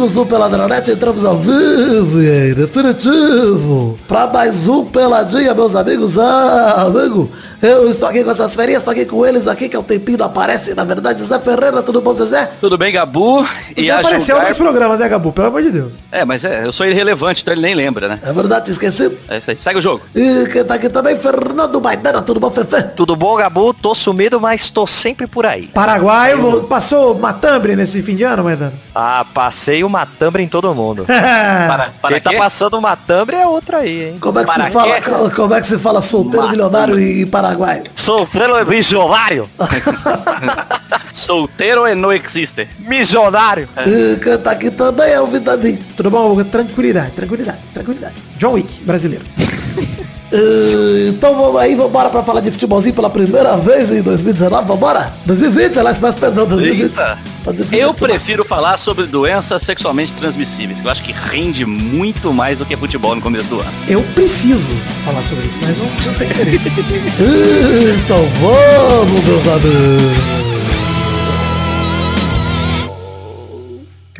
amigos do Peladronete, entramos ao vivo e definitivo para mais um Peladinha, meus amigos. Ah, amigo, eu estou aqui com essas ferinhas, estou aqui com eles aqui, que é o tempinho aparece, na verdade, Zé Ferreira, tudo bom, Zezé? Tudo bem, Gabu? E apareceu julgar... nos programas, né, Gabu? Pelo amor de Deus. É, mas é, eu sou irrelevante, então ele nem lembra, né? É verdade, esquecido. É isso aí, segue o jogo. E quem tá aqui também, Fernando Maidana, tudo bom, Fefe? Tudo bom, Gabu? Tô sumido, mas tô sempre por aí. Paraguai, vou... passou matambre nesse fim de ano, Maidana? Ah, passei o matambre em todo mundo. para, para Quem tá quê? tá passando matambre é outra aí, hein? Como é que, para se, fala, como é que se fala solteiro milionário em Paraguai? Sou Solteiro visionário. Solteiro e não existe. Missionário. É. Canta aqui também é o Vidadinho. Tudo bom? Tranquilidade, tranquilidade, tranquilidade. John Wick, brasileiro. Uh, então vamos aí, vamos embora pra falar de futebolzinho pela primeira vez em 2019, vamos embora? 2020, aliás, mas perdão, 2020. Eita. Tá eu prefiro falar sobre doenças sexualmente transmissíveis, que eu acho que rende muito mais do que futebol no começo do ano. Eu preciso falar sobre isso, mas não, não tem interesse. então vamos, meus amigos.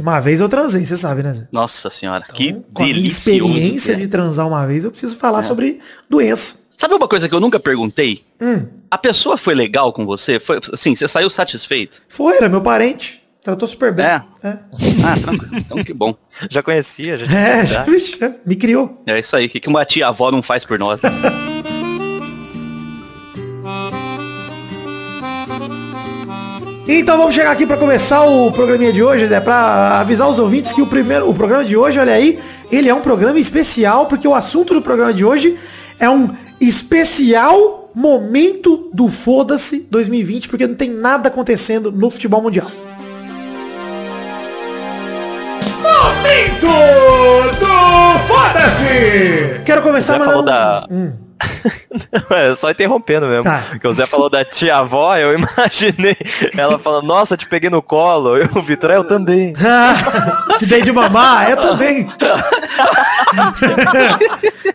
Uma vez eu transei, você sabe, né, Zé? Nossa senhora, então, que com delícia. experiência de transar uma vez, eu preciso falar é. sobre doença. Sabe uma coisa que eu nunca perguntei? Hum. A pessoa foi legal com você? Foi assim, você saiu satisfeito? Foi, era meu parente. Tratou super bem. É. é. Ah, tranquilo. Então que bom. Já conhecia, já. É, já, me criou. É isso aí. O que uma tia-avó não faz por nós? Então vamos chegar aqui para começar o programinha de hoje, né? Para avisar os ouvintes que o primeiro, o programa de hoje, olha aí, ele é um programa especial porque o assunto do programa de hoje é um especial momento do foda-se 2020 porque não tem nada acontecendo no futebol mundial. Momento do foda-se. Quero começar mandando... da hum. é, só interrompendo mesmo. Tá. Porque o Zé falou da tia-avó, eu imaginei ela falando, nossa, te peguei no colo. Eu, o Vitor, eu também. te dei de mamar, eu também.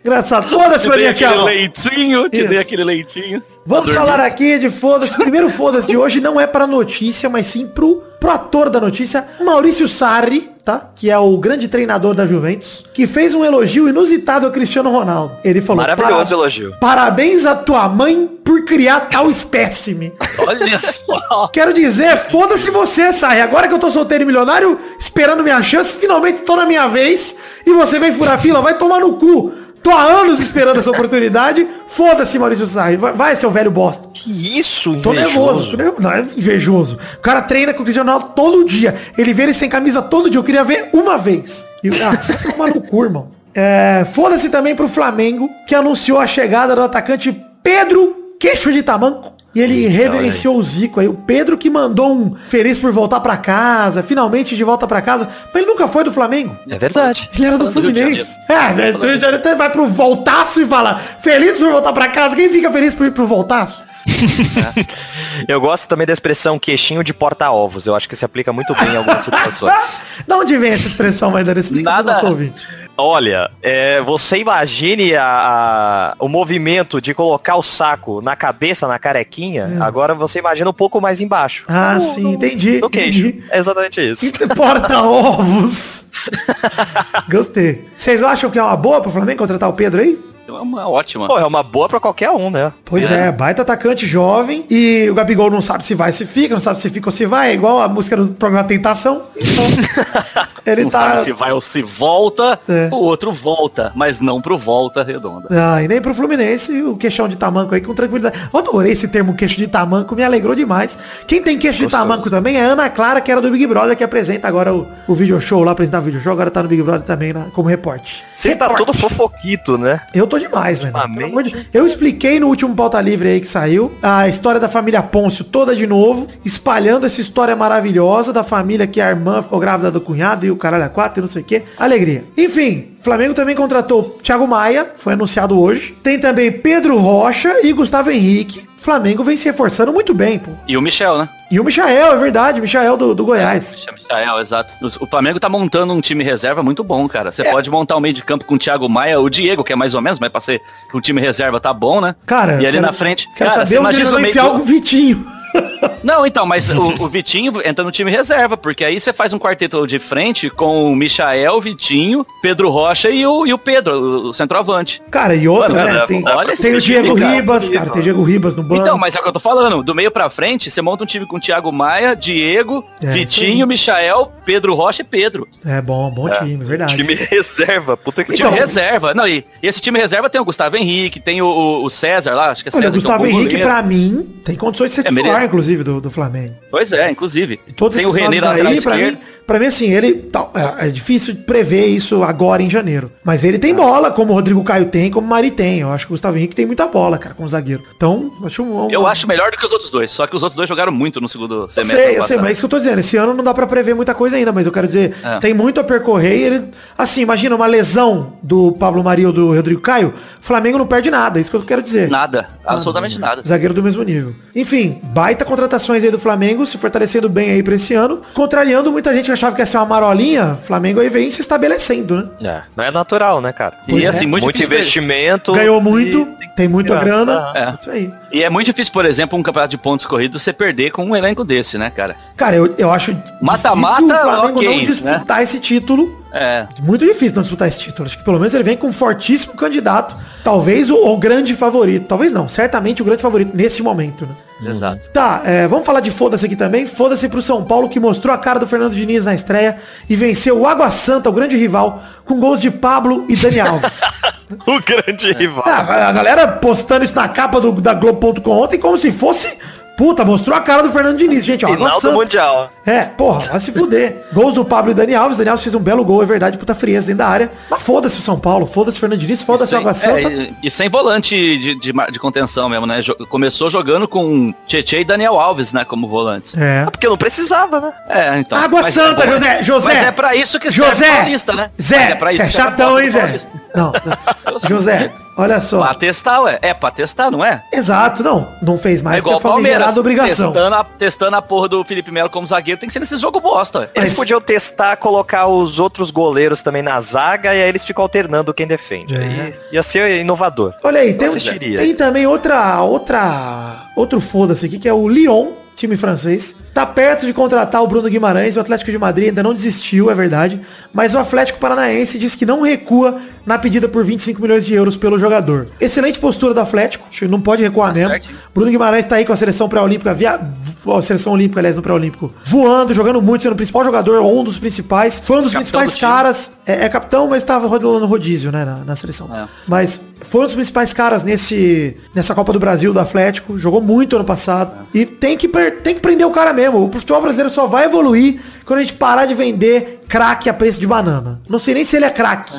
Engraçado. Foda-se pra minha tia-avó. leitinho, te Isso. dei aquele leitinho. Vamos falar aqui de foda-se. Primeiro foda-se de hoje não é pra notícia, mas sim pro, pro ator da notícia, Maurício Sarri, tá? Que é o grande treinador da Juventus, que fez um elogio inusitado ao Cristiano Ronaldo. Ele falou: Maravilhoso elogio. Parabéns à tua mãe por criar tal espécime. Olha só. Quero dizer, foda-se você, Sarri. Agora que eu tô solteiro e milionário, esperando minha chance, finalmente tô na minha vez e você vem furar fila, vai tomar no cu. Tô há anos esperando essa oportunidade. Foda-se, Maurício Sarri. Vai, vai, seu velho bosta. Que isso, Tô nervoso. Tô nervoso. Não, é invejoso. O cara treina com o Cristiano Ronaldo todo dia. Ele vê ele sem camisa todo dia. Eu queria ver uma vez. E, ah, toma no cu, irmão. É, Foda-se também pro Flamengo, que anunciou a chegada do atacante Pedro Queixo de Tamanco. E ele reverenciou o Zico aí. O Pedro que mandou um feliz por voltar para casa, finalmente de volta para casa. Mas ele nunca foi do Flamengo. É verdade. Ele era do Fluminense. É, né? Então vai pro voltaço e fala, feliz por voltar para casa. Quem fica feliz por ir pro voltaço? Eu gosto também da expressão queixinho de porta-ovos. Eu acho que se aplica muito bem em algumas situações. de onde vem essa expressão, vai dar explica Nada... nosso ouvinte. Olha, é, você imagine a, a, o movimento de colocar o saco na cabeça, na carequinha, é. agora você imagina um pouco mais embaixo. Ah, no, sim, no, entendi. No queixo. Entendi. É exatamente isso. Porta-ovos. Gostei. Vocês acham que é uma boa pro Flamengo contratar o Pedro aí? É uma ótima. Pô, é uma boa para qualquer um, né? Pois é. é. baita atacante jovem. E o Gabigol não sabe se vai, se fica, não sabe se fica ou se vai. É igual a música do programa Tentação. Então, ele não tá... sabe se vai ou se volta, é. o outro volta, mas não pro volta redonda. Ah, e nem pro Fluminense, o queixão de tamanco aí com tranquilidade. Eu adorei esse termo queixo de tamanco, me alegrou demais. Quem tem queixo Gostou. de tamanco também é a Ana Clara, que era do Big Brother, que apresenta agora o, o video show lá, apresentar o video show, agora tá no Big Brother também na, como repórter. Você está todo fofoquito, né? Eu tô demais, velho. De... Eu expliquei no último pauta livre aí que saiu a história da família Pôncio toda de novo, espalhando essa história maravilhosa da família que a irmã ficou grávida do cunhado e o caralho a quatro e não sei o que. Alegria. Enfim, Flamengo também contratou Thiago Maia, foi anunciado hoje. Tem também Pedro Rocha e Gustavo Henrique. Flamengo vem se reforçando muito bem, pô. E o Michel, né? E o Michael, é verdade, Michael do, do Goiás. É, Michael, exato. O Flamengo tá montando um time reserva muito bom, cara. Você é. pode montar um meio de campo com o Thiago Maia, o Diego, que é mais ou menos, mas pra ser que o time reserva tá bom, né? Cara, e ali quero, na frente. Quero cara, saber onde eles vão enfiar o Vitinho. Não, então, mas o, o, Vitinho entra no time reserva, porque aí você faz um quarteto de frente com o Michael, Vitinho, Pedro Rocha e o, e o Pedro, o centroavante. Cara, e outro, Mano, né? Tem, olha tem o Diego Ribas, cara, tem o Diego Ribas no banco. Então, mas é o que eu tô falando, do meio pra frente, você monta um time com Thiago Maia, Diego, é, Vitinho, Michael, Pedro Rocha e Pedro. É bom, bom é. time, verdade. Time reserva, puta que Time então, reserva. Não, e, e, esse time reserva tem o Gustavo Henrique, tem o, o César lá, acho que é César. Olha, o Gustavo Henrique, pra mim, tem condições de ser é titular, inclusive, do, do Flamengo. Pois é, inclusive. E todos tem o René lá aí, pra mim, pra mim, assim, ele. Tá, é, é, difícil prever isso agora em janeiro. Mas ele tem bola, como o Rodrigo Caio tem, como o Mari tem. Eu acho que o Gustavo Henrique tem muita bola, cara, como zagueiro. Então, acho um, um, Eu acho melhor do que os outros dois. Só que os outros dois jogaram muito no segundo semestre. Eu sei, eu sei, mas é isso que eu tô dizendo. Esse ano não dá pra prever muita coisa ainda, mas eu quero dizer, é. tem muito a percorrer e ele. Assim, imagina uma lesão do Pablo Mari ou do Rodrigo Caio, Flamengo não perde nada, é isso que eu quero dizer. Nada, absolutamente nada. Zagueiro do mesmo nível. Enfim, baita contratações aí do Flamengo, se fortalecendo bem aí pra esse ano, contrariando muita gente que achava que ia ser uma marolinha, Flamengo aí vem se estabelecendo, né? É, não é natural, né, cara? Pois e é. assim, muito, muito investimento. Ganhou muito, tem muita grana. É. Isso aí. E é muito difícil, por exemplo, um campeonato de pontos corridos você perder com um elenco desse, né, cara? Cara, eu, eu acho mata-mata o Flamengo okay, não disputar né? esse título. É. Muito difícil não disputar esse título. Acho que pelo menos ele vem com um fortíssimo candidato. Talvez o, o grande favorito. Talvez não, certamente o grande favorito nesse momento, né? Exato. Tá, é, vamos falar de foda-se aqui também. Foda-se pro São Paulo que mostrou a cara do Fernando Diniz na estreia e venceu o Água Santa, o grande rival, com gols de Pablo e Dani Alves. o grande rival. Ah, a galera postando isso na capa do, da Globo.com ontem como se fosse Puta, mostrou a cara do Fernando Diniz, gente. Ó, Final do Mundial. É, porra, vai se fuder. Gols do Pablo e Dani Alves. Dani Alves fez um belo gol, é verdade, puta frieza dentro da área. Mas foda-se o São Paulo, foda-se o Fernando Diniz, foda-se o Água Santa. É, e, sem volante de, de, de, contenção mesmo, né? Começou jogando com Tietchan e Daniel Alves, né, como volantes. É. Ah, porque não precisava, né? É, então. Água mas Santa, é José, José. Mas é pra isso que José, serve paulista, né? Zé, é pra isso é chatão, hein, Zé? Não, José, Olha só. Pra testar, ué. É pra testar, não é? Exato, não. Não fez mais é igual que a Palmeiras, obrigação. Testando a, testando a porra do Felipe Melo como zagueiro, tem que ser nesse jogo bosta. Ué. Eles Mas... podiam testar, colocar os outros goleiros também na zaga e aí eles ficam alternando quem defende. É. Aí ia ser inovador. Olha aí, tem, tem também outra, outra, outro foda-se aqui, que é o Lyon time francês. Tá perto de contratar o Bruno Guimarães, o Atlético de Madrid ainda não desistiu, é verdade. Mas o Atlético Paranaense diz que não recua na pedida por 25 milhões de euros pelo jogador. Excelente postura do Atlético, não pode recuar tá mesmo. Certo. Bruno Guimarães tá aí com a seleção pré-olímpica, via... a seleção olímpica, aliás, no pré-olímpico, voando, jogando muito, sendo o principal jogador, ou um dos principais. Foi um dos capitão principais do caras. É, é, capitão, mas tava rodando rodízio, né, na, na seleção. É. Mas foi um dos principais caras nesse, nessa Copa do Brasil do Atlético, jogou muito ano passado. É. E tem que, tem que prender o cara mesmo. O futebol brasileiro só vai evoluir quando a gente parar de vender craque a preço de banana. Não sei nem se ele é craque.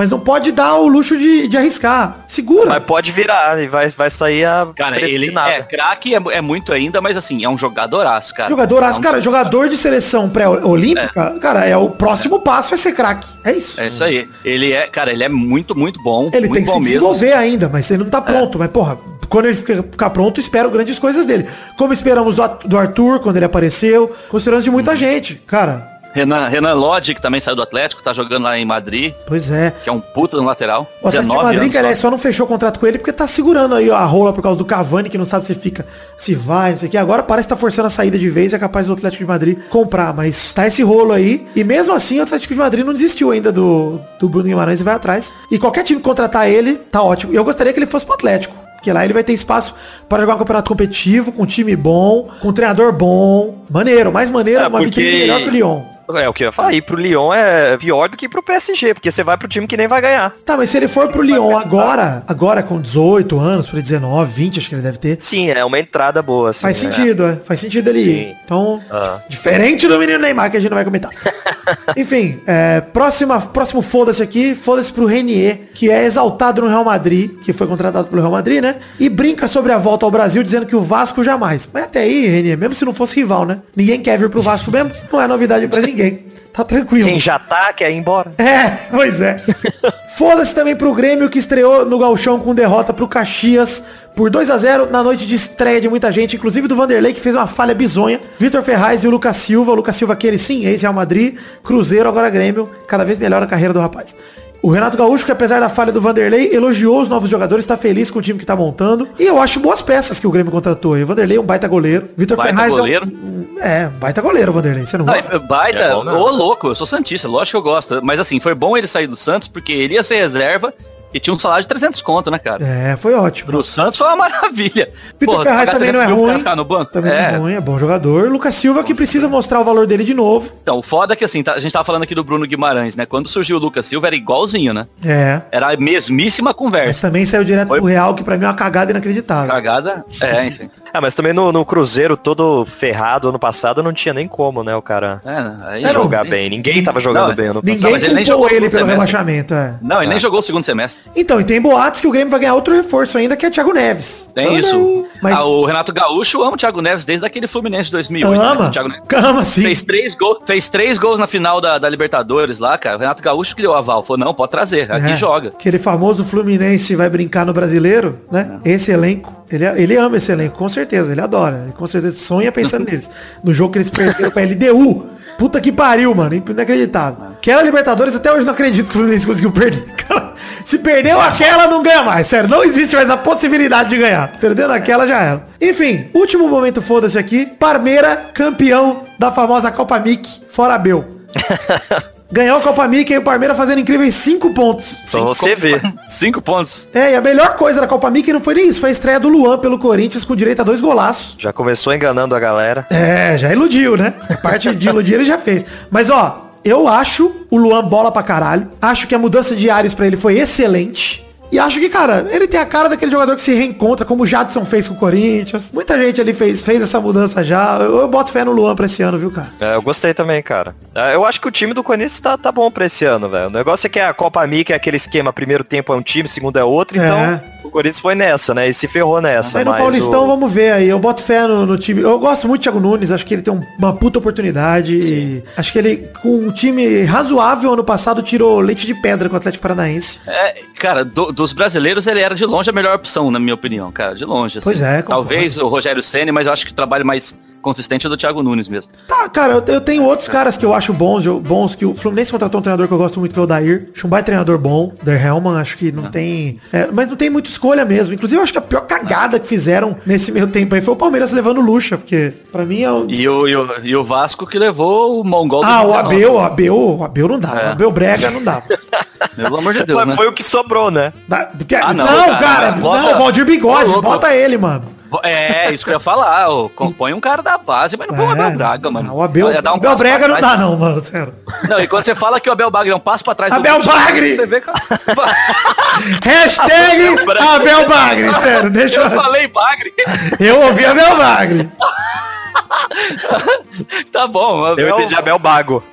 Mas não pode dar o luxo de, de arriscar. Segura. Mas pode virar e vai, vai sair a. Cara, ele é craque, é, é, muito ainda, mas assim, é um jogadoraço, cara. Jogadoraço, é um cara, jogador de seleção pré-olímpica, é. cara, é o próximo é. passo é ser craque. É isso. É isso aí. Ele é, cara, ele é muito, muito bom. Ele muito tem que se desenvolver mesmo. ainda, mas ele não tá é. pronto. Mas, porra, quando ele ficar pronto, espero grandes coisas dele. Como esperamos do, do Arthur, quando ele apareceu. Consideramos de muita hum. gente. Cara, Renan, Renan Lodge, que também saiu do Atlético, tá jogando lá em Madrid. Pois é. Que é um puta no lateral. O Atlético de Madrid, que aliás, só não fechou o contrato com ele porque tá segurando aí a rola por causa do Cavani, que não sabe se fica, se vai, não sei o que. Agora parece que tá forçando a saída de vez e é capaz do Atlético de Madrid comprar. Mas tá esse rolo aí. E mesmo assim, o Atlético de Madrid não desistiu ainda do, do Bruno Guimarães e vai atrás. E qualquer time contratar ele, tá ótimo. E eu gostaria que ele fosse pro Atlético. Porque lá ele vai ter espaço para jogar um campeonato competitivo, com um time bom, com um treinador bom. Maneiro, mais maneiro, é, uma porque... vitrine melhor que o Lyon. É o que eu ia falar. Ir pro Lyon é pior do que pro PSG, porque você vai pro time que nem vai ganhar. Tá, mas se ele for pro Lyon agora, agora com 18 anos, por 19, 20, acho que ele deve ter. Sim, é uma entrada boa. Assim, Faz né? sentido, é. Faz sentido ele ir. Então, ah. diferente do menino Neymar, que a gente não vai comentar. Enfim, é, próxima, próximo foda-se aqui, foda-se pro Renier, que é exaltado no Real Madrid, que foi contratado pelo Real Madrid, né? E brinca sobre a volta ao Brasil, dizendo que o Vasco jamais. Mas até aí, Renier, mesmo se não fosse rival, né? Ninguém quer vir pro Vasco mesmo, não é novidade para ninguém ninguém. Tá tranquilo. Quem já tá, quer ir embora. É, pois é. Foda-se também pro Grêmio que estreou no Galchão com derrota pro Caxias por 2 a 0 na noite de estreia de muita gente, inclusive do Vanderlei, que fez uma falha bizonha. Vitor Ferraz e o Lucas Silva. O Lucas Silva, aquele sim, ex-Real Madrid, Cruzeiro, agora Grêmio. Cada vez melhor a carreira do rapaz. O Renato Gaúcho, que apesar da falha do Vanderlei, elogiou os novos jogadores, está feliz com o time que tá montando. E eu acho boas peças que o Grêmio contratou. E o Vanderlei é um baita goleiro. Vitor Ferraz goleiro. é um, é, baita goleiro o Vanderlei. Você não Não, gosta? é baita, É ô louco, eu sou Santista, lógico que eu gosto. Mas assim, foi bom ele sair do Santos, porque ele ia ser reserva e tinha um salário de 300 conto, né, cara? É, foi ótimo. Pro Santos foi uma maravilha. Vitor Porra, Ferraz também não é 300 mil pro cara ruim. no banco? Também não é, é ruim, é bom jogador. Lucas Silva que precisa mostrar o valor dele de novo. Então, o foda é que assim, tá- a gente tava falando aqui do Bruno Guimarães, né? Quando surgiu o Lucas Silva era igualzinho, né? É. Era a mesmíssima Mas conversa. também saiu direto Foi- pro Real, que pra mim é uma cagada inacreditável. Cagada, é, enfim. Ah, mas também no, no Cruzeiro todo ferrado ano passado não tinha nem como, né, o cara É, aí Não, jogar nem- bem. Ninguém tava jogando Não, bem ano Ninguém passado. mas ele nem culpou jogou ele pelo semestre. rebaixamento, é. Não, ele nem jogou o segundo semestre. Então, e tem boatos que o Grêmio vai ganhar outro reforço ainda, que é Thiago Neves. Tem Olha isso. Mas Ah, o Renato Gaúcho ama o Thiago Neves desde aquele Fluminense de 2008. né? ama, O Thiago Neves ama sim. fez três, gols, fez três gols na final da, da Libertadores lá, cara. O Renato Gaúcho que deu o aval. Falou, não, pode trazer. Aqui É, joga. Aquele famoso Fluminense vai brincar no brasileiro, né? É. Esse elenco, ele, ele ama esse elenco, com certeza, ele adora. Ele com certeza sonha pensando neles. No jogo que eles perderam pra LDU. Puta que pariu, mano. Inacreditável. Aquela Libertadores, até hoje não acredito que o Fluminense conseguiu perder. Se perdeu aquela, não ganha mais. Sério, não existe mais a possibilidade de ganhar. Perdendo aquela, já era. Enfim, último momento foda-se aqui. Parmeira, campeão da famosa Copa Mickey, fora Abel. Ganhou a Copa Mickey e o Parmeira fazendo incríveis 5 pontos. Só você vê. Cinco pontos. É, e a melhor coisa da Copa Mickey não foi nem isso, foi a estreia do Luan pelo Corinthians com direito a dois golaços. Já começou enganando a galera. É, já iludiu, né? A parte de iludir ele já fez. Mas ó, eu acho o Luan bola pra caralho. Acho que a mudança de áreas pra ele foi excelente. E acho que, cara, ele tem a cara daquele jogador que se reencontra, como o Jadson fez com o Corinthians. Muita gente ali fez, fez essa mudança já. Eu, eu boto fé no Luan pra esse ano, viu, cara? É, eu gostei também, cara. É, Eu acho que o time do Corinthians tá, tá bom pra esse ano, velho. O negócio é que a Copa Mickey é aquele esquema, primeiro tempo é um time, segundo é outro, então É. o Corinthians foi nessa, né? E se ferrou nessa. Aí no mas Paulistão, o- vamos ver aí. Eu boto fé no, no time. Eu gosto muito do Thiago Nunes, acho que ele tem um- uma puta oportunidade. E acho que ele, com um time razoável ano passado, tirou leite de pedra com o Atlético Paranaense. É, cara, do- dos brasileiros ele era de longe a melhor opção, na minha opinião, cara. De longe. assim. Pois é, concordo. Talvez o Rogério Ceni, mas eu acho que o trabalho mais consistente é do Thiago Nunes mesmo. Tá, cara, eu, eu tenho outros caras que eu acho bons, bons que o Fluminense contratou um treinador que eu gosto muito, que é o Dair. Acho um baita treinador bom. Der Hellman, acho que não tem... é, mas não tem muita escolha mesmo. Inclusive, eu acho que a pior cagada que fizeram nesse meio tempo aí foi o Palmeiras levando o Lucha, porque pra mim é um... E o, e o, e o Vasco que levou o Mongol do Ah, o 19. Abel, o Abel, o Abel não dá. É. O Abel Brega não dá. Pelo amor de Deus, Mas né? foi o que sobrou, né? Ah, não, não, cara, cara, bota- não, Valdir Bigode, Ô, bota ele, mano. É, isso que eu ia falar. Compõe um cara da base, mas não põe o Abel Braga, mano. É. O Abel, um Abel passo Brega pra não dá não, mano, sério. Não, e quando você fala que o Abel Bagre é um passo pra trás Abel Bagre! Você vê que... Hashtag Abel Bagre, sério, deixa Eu eu... falei Bagre. Eu ouvi Abel Bagre. Tá bom. Eu Abel- entendi Abel Bago.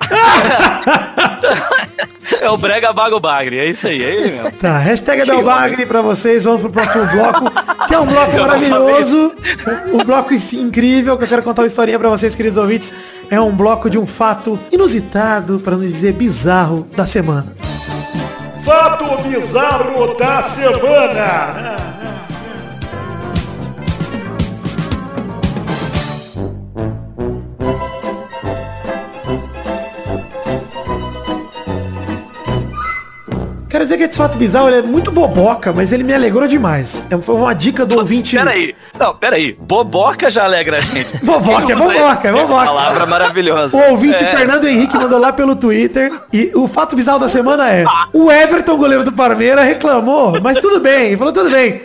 É o Brega Bago Bagre, é isso aí, é ele mesmo. Tá, hashtag Abel Bagre pra vocês, vamos pro próximo bloco, que é um bloco Eu maravilhoso, um, um bloco incrível, que eu quero contar uma historinha pra vocês, queridos ouvintes. É um bloco de um fato inusitado, pra não dizer bizarro, da semana. Fato bizarro da semana. Quero dizer que esse fato bizarro ele é muito boboca, mas ele me alegrou demais. É, Foi uma dica do ouvinte. Peraí, não, peraí. Boboca já alegra a gente. Boboca, é boboca, é boboca. Palavra maravilhosa. O ouvinte É. Fernando Henrique mandou lá pelo Twitter e o fato bizarro da semana é o Everton, goleiro do Parmeira, reclamou, mas tudo bem, falou tudo bem.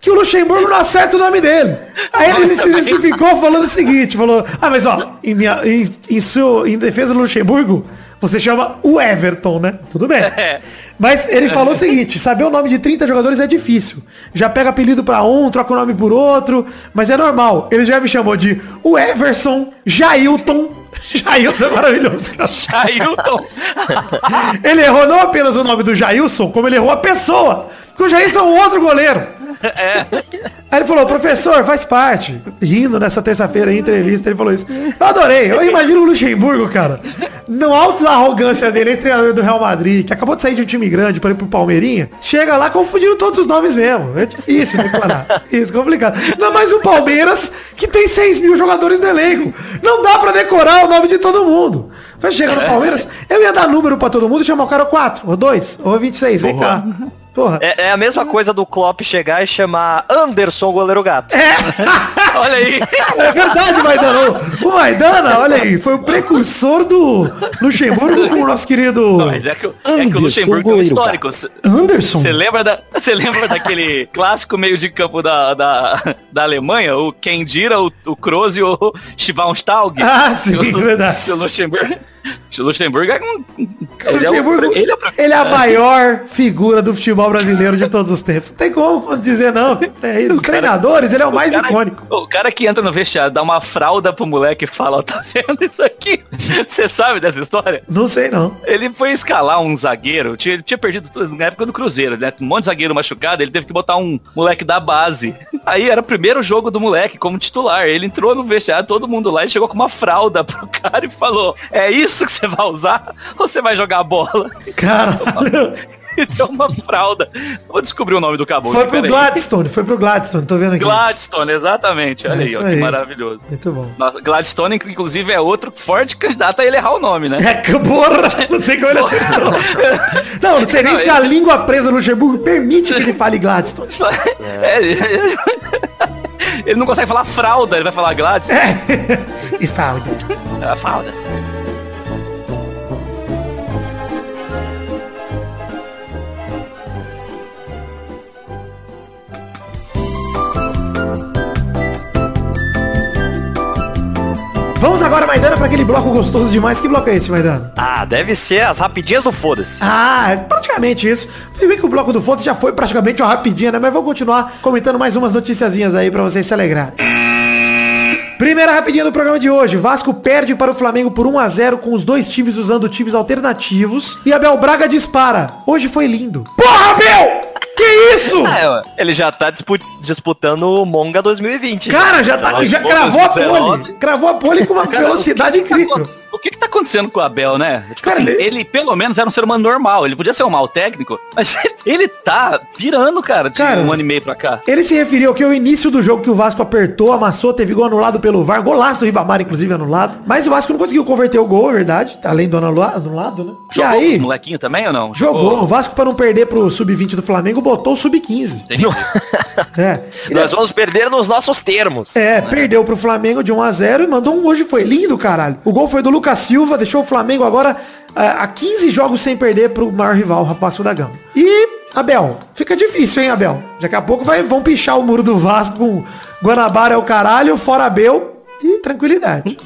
Que o Luxemburgo não acerta o nome dele. Aí ele se justificou falando o seguinte, falou, ah, mas ó, em, minha, em, em, seu- em defesa do Luxemburgo, você chama o Everton, né? Tudo bem. Mas ele falou o seguinte, saber o nome de 30 jogadores é difícil. Já pega apelido pra um, troca o nome por outro, mas é normal. Ele já me chamou de o Everson Jailton. Jailton é maravilhoso, cara. Ailton. Ele errou não apenas o nome do Jailson, como ele errou a pessoa. Porque o Jailson é um outro goleiro. É. Aí ele falou, professor, faz parte. Rindo nessa terça-feira em entrevista, ele falou isso. Eu adorei. Eu imagino o Luxemburgo, cara. No alto da arrogância dele, ex-treinador do Real Madrid, que acabou de sair de um time grande para ir pro Palmeirinha, chega lá confundindo todos os nomes mesmo. É difícil declarar. Isso, complicado. Ainda mais o Palmeiras, que tem 6 mil jogadores no elenco. Não dá para decorar o nome de todo mundo. Vai chegar no Palmeiras, eu ia dar número para todo mundo e chamar o cara 4, ou 2, ou 26, vem cá. Porra. É, é, a mesma coisa do Klopp chegar e chamar Anderson goleiro gato. É. olha aí. É verdade, Maidana. O Maidana, olha aí, foi o precursor do Luxemburgo com o nosso querido. Não, é que, é que o Luxemburgo tem um histórico. Anderson? Você lembra, da, lembra daquele clássico meio de campo da, da, da Alemanha? O Kendira, o, o Kroos e o Schweinsteiger? Ah, sim, o, verdade. O Luxemburgo. Luxemburgo é um. Ele, Luxemburgo, é, o, ele, é, ele é a maior figura do futebol brasileiro de todos os tempos. Não tem como dizer não. É, os treinadores, ele é o, o mais cara, icônico. O cara que entra no vestiário, dá uma fralda pro moleque e fala, ó, tá vendo isso aqui? Você sabe dessa história? Não sei não. Ele foi escalar um zagueiro, tinha, tinha perdido tudo na época do Cruzeiro, né? Um monte de zagueiro machucado, ele teve que botar um moleque da base. Aí era o primeiro jogo do moleque como titular. Ele entrou no vestiário, todo mundo lá e chegou com uma fralda pro cara e falou: É isso que você vai usar? Ou você vai jogar bola? Caralho. deu uma fralda. Vou descobrir o nome do caboclo. Foi pro Gladstone, foi pro Gladstone, tô vendo aqui. Gladstone, exatamente. Olha é aí, ó, que maravilhoso. Muito bom. Nossa, Gladstone, inclusive, é outro forte candidato a ele errar o nome, né? É, que porra! Não sei como ele acertou. Não, não sei nem não, se ele... a língua presa no Luxemburgo permite que ele fale Gladstone. É. Ele não consegue falar fralda, ele vai falar Gladstone. É. E fralda. É, fralda. Vamos agora, Maidana, para aquele bloco gostoso demais. Que bloco é esse, Maidana? Ah, deve ser as rapidinhas do Foda-se. Ah, é praticamente isso. Bem que o bloco do Foda-se já foi praticamente uma rapidinha, né? Mas vou continuar comentando mais umas noticiazinhas aí para vocês se alegrarem. Primeira rapidinha do programa de hoje. Vasco perde para o Flamengo por 1 a 0 com os dois times usando times alternativos. E Abel Braga dispara. Hoje foi lindo. Porra, Abel! Que isso? É, ele já tá disputando o Monga 2020. Cara, já, tá, já cravou a pole. Cravou a pole com uma velocidade tá incrível. Tá o que que tá acontecendo com o Abel, né? Tipo cara, assim, ele... ele... pelo menos era um ser humano normal. Ele podia ser um mal técnico, mas ele tá pirando, cara, de cara, um ano e meio pra cá. Ele se referiu que o início do jogo que o Vasco apertou, amassou, teve gol anulado pelo VAR. Golaço do Ribamar, inclusive, anulado. Mas o Vasco não conseguiu converter o gol, é verdade. Além do anulado, né? Jogou e aí, molequinho também ou não? Jogou. jogou. O Vasco, para não perder pro Sub-20 do Flamengo, botou o Sub-15. é. Nós vamos perder nos nossos termos. É, perdeu pro Flamengo de 1 a 0 e mandou um hoje. Foi lindo, caralho. O gol foi do Lucas Silva, deixou o Flamengo agora a 15 jogos sem perder pro maior rival, o Vasco da Gama. E, Abel, fica difícil, hein, Abel? Daqui a pouco vai, vão pichar o muro do Vasco com Guanabara é o caralho, fora Abel e tranquilidade.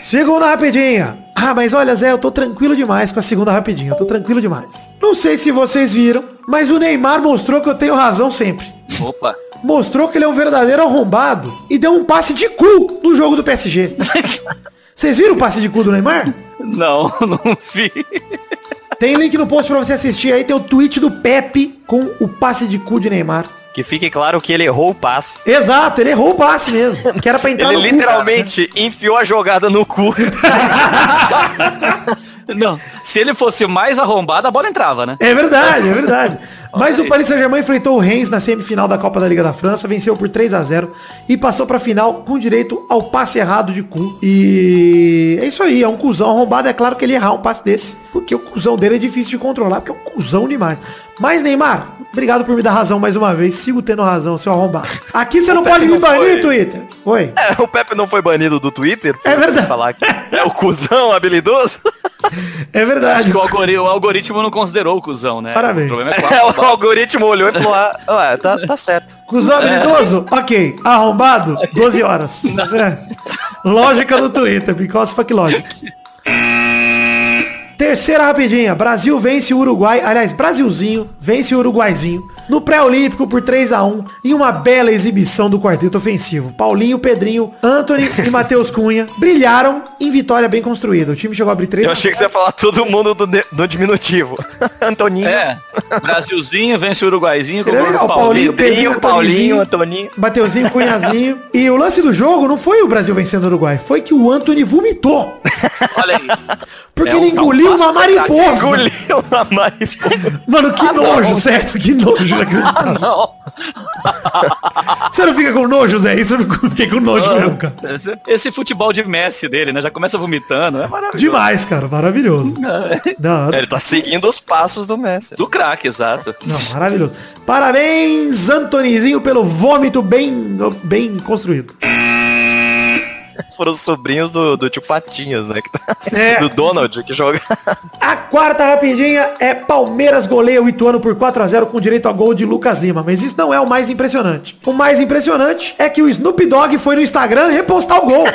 Segunda rapidinha. Ah, mas olha, Zé, eu tô tranquilo demais com a segunda rapidinha. Eu tô tranquilo demais. Não sei se vocês viram, mas o Neymar mostrou que eu tenho razão sempre. Opa. Mostrou que ele é um verdadeiro arrombado e deu um passe de cu no jogo do PSG. Vocês viram o passe de cu do Neymar? Não, não vi. Tem link no post pra você assistir aí, tem o tweet do Pepe com o passe de cu de Neymar. Que fique claro que ele errou o passe. Exato, ele errou o passe mesmo. Que era pra entrar ele no literalmente cu, enfiou a jogada no cu. Não, se ele fosse mais arrombado, a bola entrava, né? É verdade, é verdade. Mas o Paris Saint-Germain enfrentou o Reims na semifinal da Copa da Liga da França, venceu por 3 a 0 e passou pra final com direito ao passe errado de cu. E é isso aí, é um cuzão arrombado. É claro que ele errar um passe desse, porque o cuzão dele é difícil de controlar, porque é um cuzão demais. Mas, Neymar, obrigado por me dar razão mais uma vez. Sigo tendo razão, seu arrombado. Aqui você não o pode Pepe me banir, foi... Twitter. Oi. É, o Pepe não foi banido do Twitter. É verdade. Falar que é o cuzão habilidoso. É verdade. Acho que o algoritmo, o algoritmo não considerou o cuzão, né? Parabéns. O, é, é o algoritmo olhou e falou, ah, ué, tá, tá certo. Cuzão habilidoso? É. Ok. Arrombado? 12 horas. Lógica do Twitter, because fuck logic. Terceira rapidinha. Brasil vence o Uruguai. Aliás, Brasilzinho vence o Uruguaizinho no pré-olímpico por 3 a 1 em uma bela exibição do quarteto ofensivo. Paulinho, Pedrinho, Anthony e Matheus Cunha brilharam em vitória bem construída. O time chegou a abrir 3 Eu achei que você ia falar todo mundo do, do diminutivo. Antoninho. É. Brasilzinho vence o Uruguaizinho Seria com o legal, Paulinho. Paulinho, Pedrinho, Paulinho, Paulinho, Antoninho. Mateuzinho, Cunhazinho. E o lance do jogo não foi o Brasil vencendo o Uruguai, foi que o Anthony vomitou. Olha aí. Porque É ele um engoliu uma mariposa. Engoliu a mariposa. Mano, que nojo, sério, que nojo. Ah, não. Você não fica com nojo, Zé? Isso eu não fiquei com nojo mesmo, cara. Esse, esse futebol de Messi dele, né? Já começa vomitando. É maravilhoso. Demais, cara, maravilhoso. Não, Ele tá seguindo os passos do Messi. Do craque, exato. não, maravilhoso. Parabéns, Antonizinho, pelo vômito bem, bem construído. Foram os sobrinhos do, do tio Patinhas, né? tá- É. Do Donald, que joga. A quarta rapidinha é Palmeiras goleia o Ituano por 4x0 com direito a gol de Lucas Lima. Mas isso não é o mais impressionante. O mais impressionante é que o Snoop Dogg foi no Instagram repostar o gol.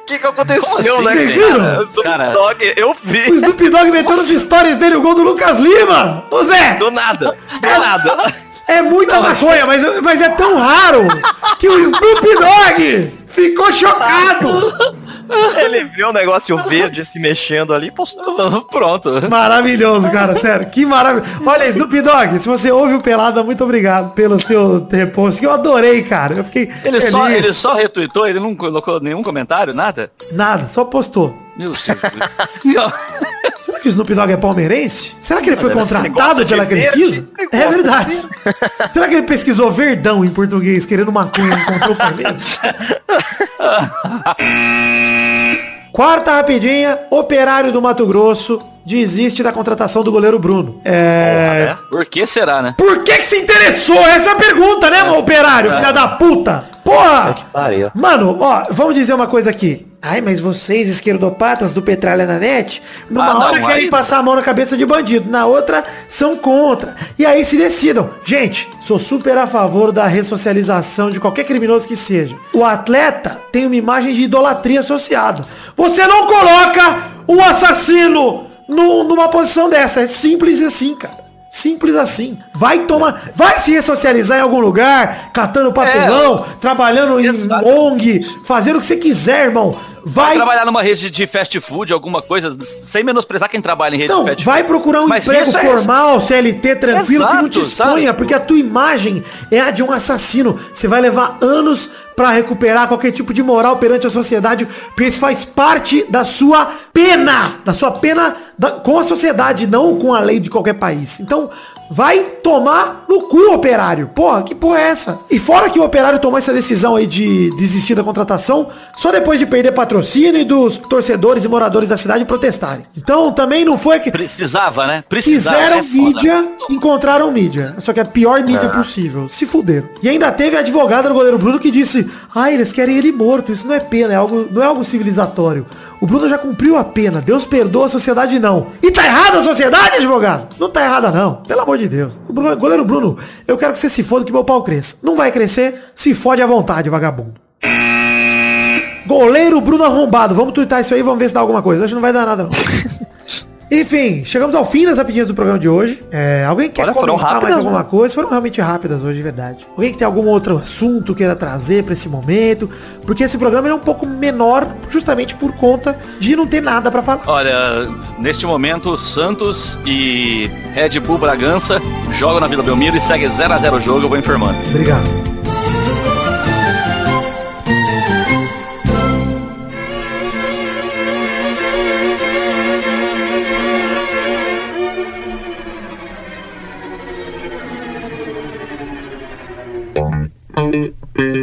O que, que aconteceu, né? Vocês cara? viram? O Snoop Cara. Dogg, eu O vi. Snoop Dogg meteu nos stories dele o gol do Lucas Lima. Ô Zé, Do nada. Do nada. é muita maconha, mas, mas é tão raro que o Snoop Dogg ficou chocado. Ele viu um negócio verde se mexendo ali e postou. Pronto. Maravilhoso, cara, sério, que maravilha. Olha, Snoop Dogg, se você ouve o Pelada, muito obrigado pelo seu reposto, que eu adorei, cara. Eu fiquei Ele só, feliz. ele só retweetou, ele não colocou nenhum comentário, nada? Nada, só postou. Meu Deus. Será que o Snoop Dogg é palmeirense? Será que ele foi ser, ele contratado pela Crefisa? É verdade. Será que ele pesquisou verdão em português, querendo maconha e encontrou o Palmeiras? Quarta rapidinha, operário do Mato Grosso desiste da contratação do goleiro Bruno. É... Por que será, né? Por que que se interessou? Essa é a pergunta, né, meu operário, filha da puta? Porra! Pariu. Mano, ó, vamos dizer uma coisa aqui. Ai, mas vocês, esquerdopatas do Petralha na net, numa Ah, não, hora querem passar a mão na cabeça de bandido, na outra são contra. E aí se decidam. Gente, sou super a favor da ressocialização de qualquer criminoso que seja. O atleta tem uma imagem de idolatria associada. Você não coloca um assassino nu- numa posição dessa. É simples assim, cara. Simples assim. Vai tomar. Vai se ressocializar em algum lugar, catando papelão, trabalhando em Exato. ONG, fazendo o que você quiser, irmão. Vai Vai. trabalhar numa rede de fast food, alguma coisa, sem menosprezar quem trabalha em rede Não, de fast vai food. procurar um Mas emprego é- formal, CLT, tranquilo, que não te Exato, exponha, sabe? porque a tua imagem é a de um assassino. Você vai levar anos pra recuperar qualquer tipo de moral perante a sociedade, porque isso faz parte da sua pena, da sua pena da- com a sociedade, não com a lei de qualquer país. Então, vai tomar no cu, operário. Porra, que porra é essa? E fora que o operário tomou essa decisão aí de desistir da contratação, só depois de perder patrocínio e dos torcedores e moradores da cidade protestarem. Então, também não foi que... Precisava, né? Precisava. Fizeram é mídia, encontraram mídia. Só que é a pior mídia possível. Se fuderam. E ainda teve a advogada do goleiro Bruno que disse: Ah, eles querem ele morto. Isso não é pena, é algo, não é algo civilizatório. O Bruno já cumpriu a pena. Deus perdoa a sociedade, não. E tá errada a sociedade, advogado? Não tá errada, não. Pelo amor de Deus. O Bruno- goleiro Bruno, eu quero que você se foda que meu pau cresça. Não vai crescer, se fode à vontade, vagabundo. Goleiro Bruno arrombado. Vamos twittar isso aí, vamos ver se dá alguma coisa. Acho que não vai dar nada, não. Enfim, chegamos ao fim das rapidinhas do programa de hoje. É, alguém quer Olha, comentar mais rápidas, alguma coisa? Foram realmente rápidas hoje, de verdade. Alguém que tem algum outro assunto queira trazer pra esse momento? Porque esse programa é um pouco menor, justamente por conta de não ter nada pra falar. Olha, neste momento, Santos e Red Bull Bragança jogam na Vila Belmiro e segue 0x0 o jogo, eu vou informando. Obrigado.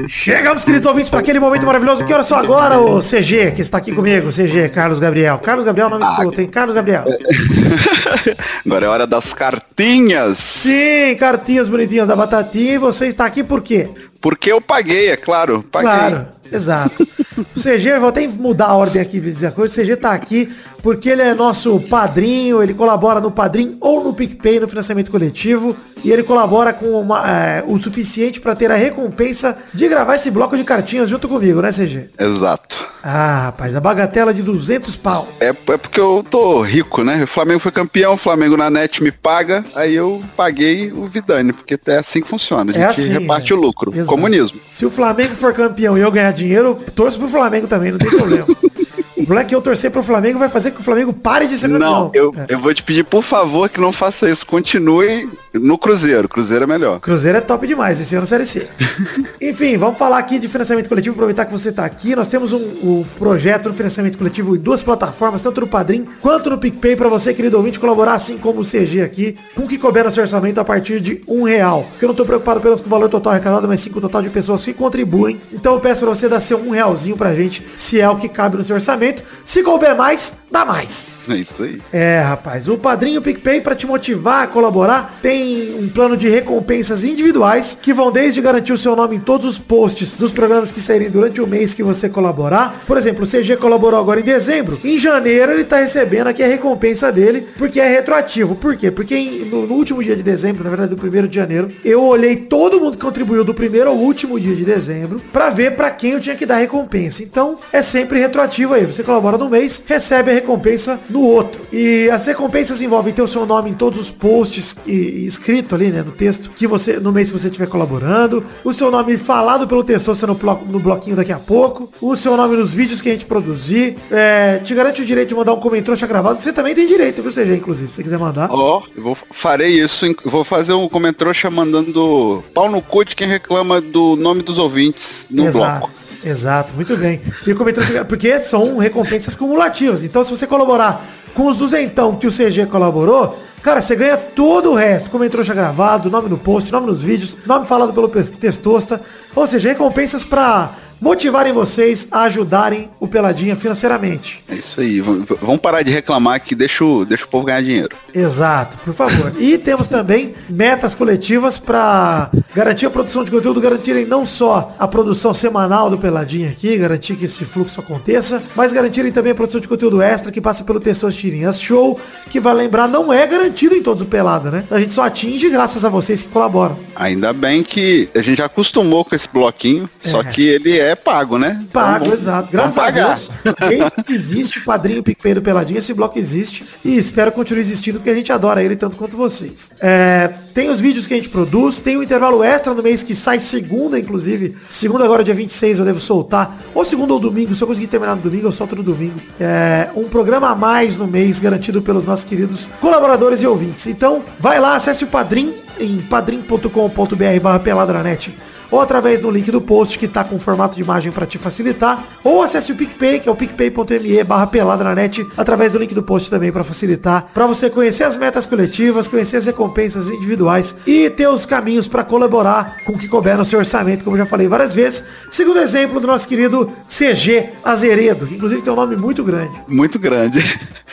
Chegamos, queridos ouvintes, para aquele momento maravilhoso. Que hora só agora, o CG, que está aqui comigo, CG, Carlos Gabriel. Carlos Gabriel, nome Ah, de puta, hein? Carlos Gabriel. Agora é hora das cartinhas. Sim, cartinhas bonitinhas da Batatinha. E você está aqui por quê? Porque eu paguei, é claro. Paguei. Claro, exato. O CG, eu vou até mudar a ordem aqui, dizer a coisa. O CG tá aqui porque ele é nosso padrinho, ele colabora no Padrim ou no PicPay, no financiamento coletivo. E ele colabora com uma, é, o suficiente para ter a recompensa de gravar esse bloco de cartinhas junto comigo, né, CG? Exato. Ah, rapaz, a bagatela de 200 pau. É, é porque eu tô rico, né? O Flamengo foi campeão, o Flamengo na net me paga, aí eu paguei o Vidani, porque é assim que funciona. A gente É assim, reparte é. o lucro. Exato. Comunismo. Se o Flamengo for campeão e eu ganhar dinheiro, torço pro Flamengo também, não tem problema. O problema é que eu torcer pro Flamengo vai fazer que o Flamengo pare de ser campeão. Não, eu, É. eu vou te pedir, por favor, que não faça isso. Continue no Cruzeiro. Cruzeiro é melhor. Cruzeiro é top demais, esse ano Série C. Enfim, vamos falar aqui de financiamento coletivo, aproveitar que você está aqui. Nós temos um, um projeto no financiamento coletivo em duas plataformas, tanto no Padrim quanto no PicPay, para você, querido ouvinte, colaborar, assim como o CG aqui, com o que couber no seu orçamento a partir de um real. Porque eu não estou preocupado apenas com o valor total arrecadado, mas sim com o total de pessoas que contribuem. Então eu peço para você dar seu um realzinho pra gente, se é o que cabe no seu orçamento. Se couber mais, dá mais. É isso aí. É, rapaz, o padrinho PicPay para te motivar a colaborar tem um plano de recompensas individuais que vão desde garantir o seu nome em todos os posts dos programas que saírem durante o mês que você colaborar. Por exemplo, o CG colaborou agora em dezembro. Em janeiro ele tá recebendo aqui a recompensa dele porque é retroativo. Por quê? Porque em- no, no último dia de dezembro, na verdade do primeiro de janeiro, eu olhei todo mundo que contribuiu do primeiro ao último dia de dezembro para ver para quem eu tinha que dar recompensa. Então é sempre retroativo aí. Você colabora no mês, recebe a recompensa no outro. E as recompensas envolvem ter o seu nome em todos os posts e, e escrito ali, né, no texto que você no mês que você estiver colaborando, o seu nome falado pelo texto no, blo- no bloquinho daqui a pouco, o seu nome nos vídeos que a gente produzir, é, te garante o direito de mandar um comentário gravado. Você também tem direito, viu, CG, inclusive, se você quiser mandar. Ó, eu vou, farei isso. Vou fazer um comentário mandando pau no cu de quem reclama do nome dos ouvintes no exato, bloco. exato, muito bem. E comentou porque são recompensas cumulativas. Então, se você colaborar com os duzentão que o CG colaborou, cara, você ganha todo o resto. Comentário já gravado, nome no post, nome nos vídeos, nome falado pelo Testosta. Ou seja, recompensas pra motivarem vocês a ajudarem o Peladinha financeiramente. É isso aí. Vamos parar de reclamar que deixa o, deixa o povo ganhar dinheiro. Exato, por favor. E temos também metas coletivas para garantir a produção de conteúdo, garantirem não só a produção semanal do Peladinha aqui, garantir que esse fluxo aconteça, mas garantirem também a produção de conteúdo extra que passa pelo Tessos Tirinhas Show, que vai lembrar, não é garantido em todo o Pelada, né? A gente só atinge graças a vocês que colaboram. Ainda bem que a gente já acostumou com esse bloquinho, só que ele é pago, né? Então Pago, vamos- exato. Graças a. Deus, existe o padrinho PicPay do Peladinha, esse bloco existe. E espero continuar existindo, porque a gente adora ele tanto quanto vocês. É, tem os vídeos que a gente produz, tem o intervalo extra no mês que sai segunda, inclusive. Segunda agora, dia 26, eu devo soltar. Ou segunda ou domingo, se eu conseguir terminar no domingo, eu solto no domingo. É, um programa a mais no mês, garantido pelos nossos queridos colaboradores e ouvintes. Então, vai lá, acesse o Padrim em padrim.com.br barra peladranet ou através do link do post que tá com formato de imagem para te facilitar, ou acesse o PicPay, que é o picpay.me barra peladranet, através do link do post também para facilitar, para você conhecer as metas coletivas, conhecer as recompensas individuais e ter os caminhos para colaborar com o que couber no seu orçamento, como já falei várias vezes. Segundo exemplo do nosso querido CG Azeredo, que inclusive tem um nome muito grande. Muito grande.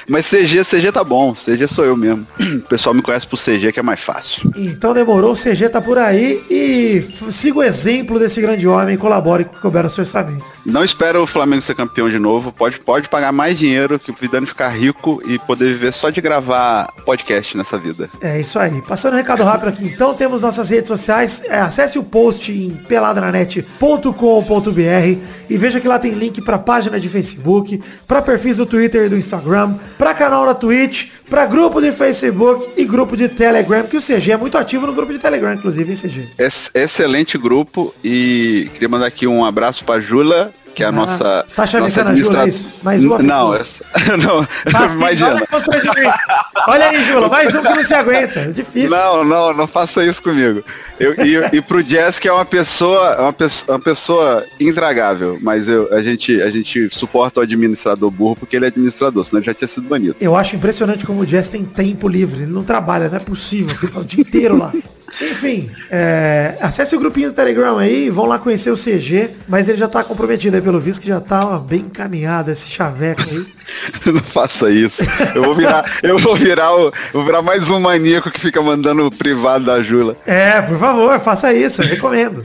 Mas CG, CG tá bom. CG sou eu mesmo. O pessoal me conhece por CG, que é mais fácil. Então demorou, o CG tá por aí e siga o exemplo desse grande homem colabore com o que couber no seu orçamento. Não espera o Flamengo ser campeão de novo. Pode, pode pagar mais dinheiro que o Vidano ficar rico e poder viver só de gravar podcast nessa vida. É isso aí. Passando um recado rápido aqui, então temos nossas redes sociais. É, acesse o post em peladranet.com.br e veja que lá tem link para página de Facebook, para perfis do Twitter e do Instagram, para canal na Twitch, para grupo de Facebook e grupo de Telegram, que o CG é muito ativo no grupo de Telegram, inclusive, hein, CG? Ex- excelente grupo e queria mandar aqui um abraço pra Jula, que é a Ah, nossa. tá nossa chamando a Jula, é isso? Mais uma Não, pessoa. essa, não, Faz- olha, constrangimento. Olha aí, Jula, mais um que não se aguenta. É difícil. Não, não, não faça isso comigo. Eu, e, e pro Jess, que é uma pessoa, uma pessoa, uma pessoa intragável, mas eu, a, gente, a gente suporta o administrador burro porque ele é administrador, senão ele já tinha sido banido. Eu acho impressionante como o Jess tem tempo livre. Ele não trabalha, não é possível. Tá o dia inteiro lá. Enfim, é, acesse o grupinho do Telegram aí, vão lá conhecer o CG, mas ele já tá comprometido aí pelo visto que já tá ó, bem encaminhado esse chaveco aí. Não faça isso. Eu vou virar, eu vou virar o, vou virar mais um maníaco que fica mandando o privado da Jula. É, por favor, faça isso, eu recomendo.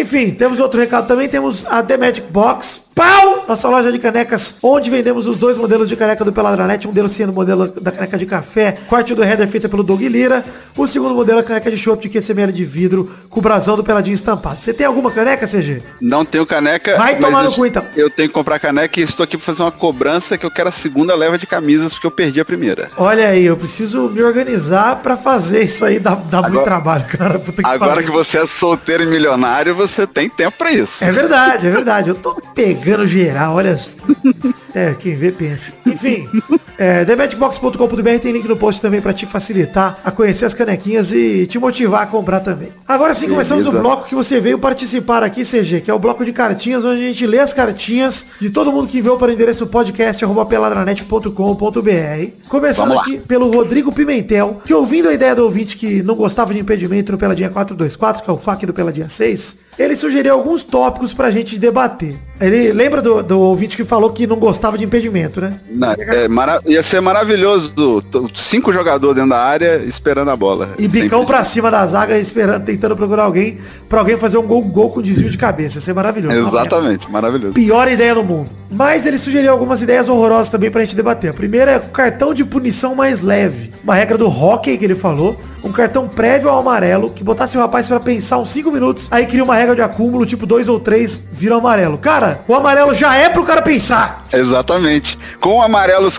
Enfim, temos outro recado também, temos a The Magic Box, pau! Nossa loja de canecas, onde vendemos os dois modelos de caneca do Peladranet, um modelo sendo o modelo da caneca de café, corte do header feita pelo Doug Lira, o segundo modelo é a caneca de chopp de 500 ml de vidro, com o brasão do Peladinho estampado. Você tem alguma caneca, CG? Não tenho caneca. Vai tomar no cu, então. Eu tenho que comprar caneca e estou aqui pra fazer uma cobrança que eu quero a segunda leva de camisas porque eu perdi a primeira. Olha aí, eu preciso me organizar pra fazer isso aí, dá, dá muito Agora- trabalho, cara. Puta que Agora que você é solteiro e milionário, você tem tempo pra isso. É verdade, é verdade. Eu tô pegando geral, olha. É, quem vê, pensa. Enfim, é, TheMagicBox.com.br tem link no post também pra te facilitar a conhecer as canequinhas e te motivar a comprar também. Agora sim, começamos o bloco que você veio participar aqui, CG, que é o bloco de cartinhas, onde a gente lê as cartinhas de todo mundo que veio para o endereço podcast arroba peladranet.com.br. Começando aqui pelo Rodrigo Pimentel, que ouvindo a ideia do ouvinte que não gostava de impedimento no Peladinha 424, que é o FAQ do Peladinha 6, ele sugeriu alguns tópicos pra gente debater. Ele lembra do, do ouvinte que falou que não gostava de impedimento, né? Não, é mara- ia ser maravilhoso. Cinco jogadores dentro da área esperando a bola. E bicão pra cima da zaga, esperando, tentando procurar alguém, pra alguém fazer um gol, gol com desvio de cabeça. Isso é maravilhoso. Exatamente, maravilhoso. Pior ideia do mundo. Mas ele sugeriu algumas ideias horrorosas também pra gente debater. A primeira é o cartão de punição mais leve. Uma regra do hockey que ele falou. Um cartão prévio ao amarelo, que botasse o rapaz pra pensar uns 5 minutos, aí cria uma regra de acúmulo, tipo dois ou três vira amarelo. Cara, o amarelo já é pro cara pensar. Exatamente. Com o amarelo, os,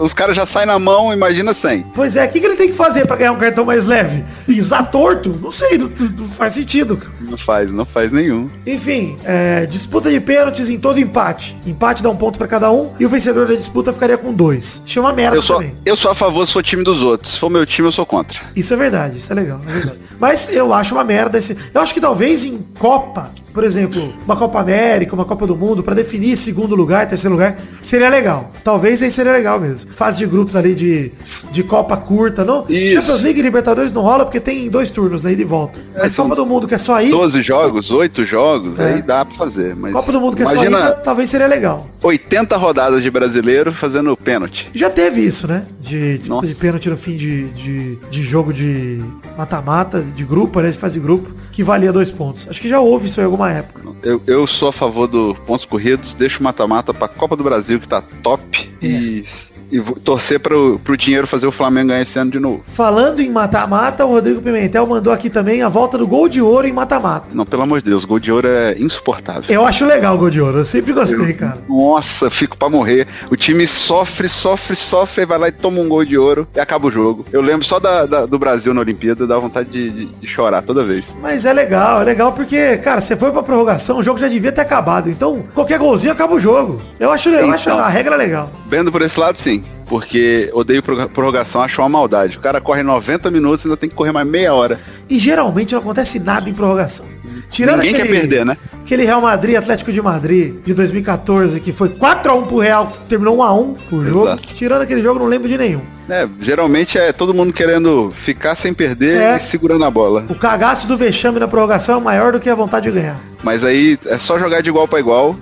os caras já saem na mão, imagina sem. Pois é, o que, que ele tem que fazer pra ganhar um cartão mais leve? Pisar torto? Não sei, não, não- faz sentido, cara. Não faz, não faz nenhum. Enfim, é, disputa de pênaltis em todo empate. Empate dá um ponto pra cada um e o vencedor da disputa ficaria com dois. Isso é uma merda Eu sou, também. eu sou a favor se for time dos outros. Se for meu time, eu sou contra. Isso é verdade, isso é legal, é verdade. Mas eu acho uma merda esse. Eu acho que talvez em Copa, por exemplo, uma Copa América, uma Copa do Mundo, pra definir segundo lugar, terceiro lugar, seria legal. Talvez aí seria legal mesmo. Fase de grupos ali de, de Copa curta, não? Isso. Champions League e Libertadores não rola porque tem dois turnos, né? Ida e volta. Mas são Copa do Mundo que é só ir. 12 jogos, 8 jogos, É. aí dá pra fazer. Mas Copa do Mundo que é só imagina ida, talvez seria legal. 80 rodadas de brasileiro fazendo pênalti. Já teve isso, né? De disputa Nossa. de pênalti no fim de, de, de jogo de mata-mata, de grupo, né? De fase de grupo, que valia dois pontos. Acho que já houve isso em alguma época. Eu, eu sou a favor do pontos corridos, deixa o mata-mata pra Copa do Brasil, que tá top, e, e torcer pro, pro dinheiro fazer o Flamengo ganhar esse ano de novo. Falando em mata-mata, o Rodrigo Pimentel mandou aqui também a volta do gol de ouro em mata-mata. Não, pelo amor de Deus, gol de ouro é insuportável. Eu acho legal o gol de ouro, eu sempre gostei, cara. Nossa, fico pra morrer. O time sofre, sofre, sofre, vai lá e toma um gol de ouro e acaba o jogo. Eu lembro só da, da- do Brasil na Olimpíada, dá vontade de, de- de chorar toda vez. Mas é legal, é legal porque, cara, você foi pra prorrogação, o jogo já devia ter acabado. Então, qualquer golzinho acaba o jogo. Eu acho, eu acho Então. a regra legal. Vendo por esse lado, sim. Porque odeio prorroga- prorrogação, acho uma maldade. O cara corre 90 minutos e ainda tem que correr mais meia hora. E geralmente não acontece nada em prorrogação. Tirando Ninguém quer perder, né? Aquele Real Madrid, Atlético de Madrid, de 2014, que foi 4x1 pro Real, que terminou 1x1 o jogo. Exato. Tirando aquele jogo, não lembro de nenhum. É, geralmente é todo mundo querendo ficar sem perder É. e segurando a bola. O cagaço do vexame na prorrogação é maior do que a vontade de ganhar. Mas aí é só jogar de igual pra igual.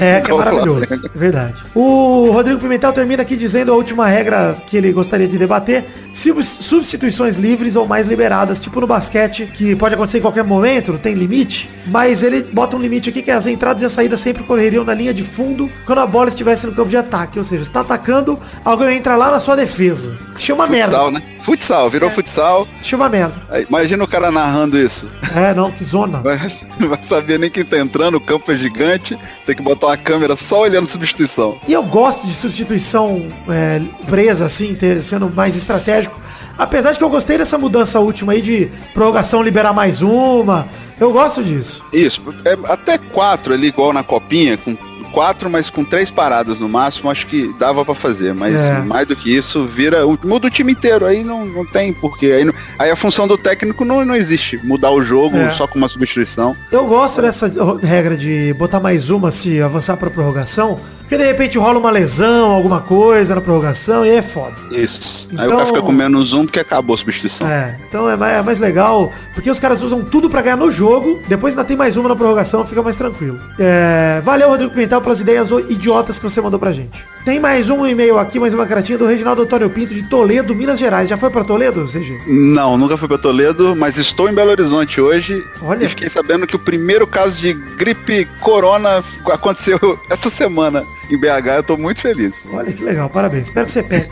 É, que é maravilhoso. Verdade. O Rodrigo Pimentel termina aqui dizendo a última regra que ele gostaria de debater. Sub- Substituições livres ou mais liberadas, tipo no basquete, que pode acontecer em qualquer momento, não tem limite. Mas ele bota um limite aqui que as entradas e as saídas sempre correriam na linha de fundo quando a bola estivesse no campo de ataque. Ou seja, está atacando, alguém entra lá na sua defesa. Chama merda. Futsal, né? Futsal, virou É. futsal. Chama merda. Aí, imagina o cara narrando isso. É, não, que zona. Vai, não vai saber nem quem tá entrando, o campo é gigante, tem que botar uma câmera só olhando substituição. E eu gosto de substituição é, presa, assim, ter- sendo mais estratégico. Apesar de que eu gostei dessa mudança última aí de prorrogação liberar mais uma. Eu gosto disso. Isso, é até quatro ali, igual na copinha, com quatro, mas com três paradas no máximo, acho que dava pra fazer. Mas É. mais do que isso, vira. Muda o time inteiro, aí não, não tem porquê. Aí, não- aí a função do técnico não, não existe. Mudar o jogo É. só com uma substituição. Eu gosto dessa regra de botar mais uma se avançar pra prorrogação. Porque de repente rola uma lesão, alguma coisa na prorrogação e aí é foda. Isso. aí Então- o cara fica com menos um porque acabou a substituição. É, então é mais, é mais legal, porque os caras usam tudo pra ganhar no jogo, depois ainda tem mais uma na prorrogação, fica mais tranquilo. É, valeu, Rodrigo Pimentel, pelas ideias idiotas que você mandou pra gente. Tem mais um e-mail aqui, mais uma cartinha do Reginaldo Antônio Pinto, de Toledo, Minas Gerais. Já foi pra Toledo, CG? Não, nunca fui pra Toledo, mas estou em Belo Horizonte hoje Olha. e fiquei sabendo que o primeiro caso de gripe corona aconteceu essa semana em BH. Eu tô muito feliz. Olha que legal, parabéns. Espero que você pegue.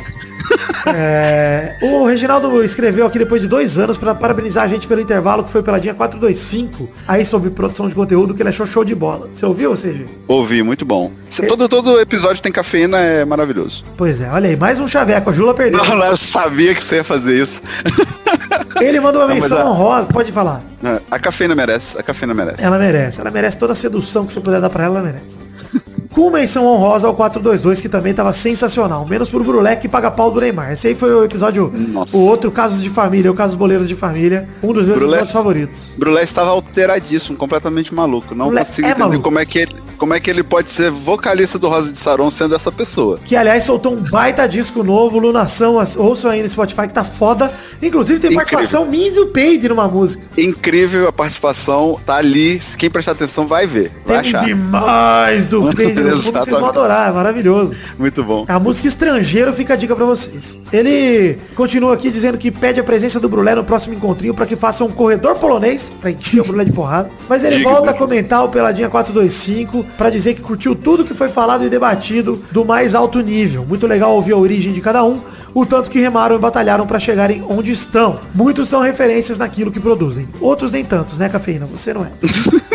É, o Reginaldo escreveu aqui depois de dois anos pra parabenizar a gente pelo intervalo que foi pela dia 425, aí sobre produção de conteúdo que ele achou show de bola. Você ouviu, ou seja? Ouvi, muito bom. Se todo, todo episódio tem cafeína, é maravilhoso. Pois é, olha aí, mais um chaveco, a Jula perdeu. Não, eu sabia que você ia fazer isso. Ele mandou uma menção a- honrosa, pode falar. A cafeína merece, a cafeína merece. Ela merece, ela merece toda a sedução que você puder dar pra ela, ela merece. Com menção honrosa ao 422, que também tava sensacional. Menos pro Brulé que paga pau do Neymar. Esse aí foi o episódio, Nossa. o outro Casos de Família, o Casos Boleiros de Família. Um dos meus Brulé- episódios favoritos. Brulé estava alteradíssimo, completamente maluco. Não Brulé consigo é entender maluco. como é, que ele, como é que ele pode ser vocalista do Rosa de Saron sendo essa pessoa. Que, aliás, soltou um baita disco novo, Lunação, ouçam aí no Spotify, que tá foda. Inclusive tem Incrível. participação minha e do Peide numa música. Incrível a participação, tá ali. Quem prestar atenção vai ver, vai Tem achar. demais do Peide no fundo, vocês vão adorar, é maravilhoso. Muito bom. A música estrangeiro fica a dica pra vocês. Ele continua aqui dizendo que pede a presença do Brulé no próximo encontrinho pra que faça um corredor polonês pra encher o Brulé de porrada. Mas ele Diga, volta a comentar o Peladinha 425 pra dizer que curtiu tudo que foi falado e debatido do mais alto nível. Muito legal ouvir a origem de cada um, o tanto que remaram e batalharam pra chegarem onde estão. Muitos são referências naquilo que produzem. Outros nem tantos, né, Cafeína? Você não é.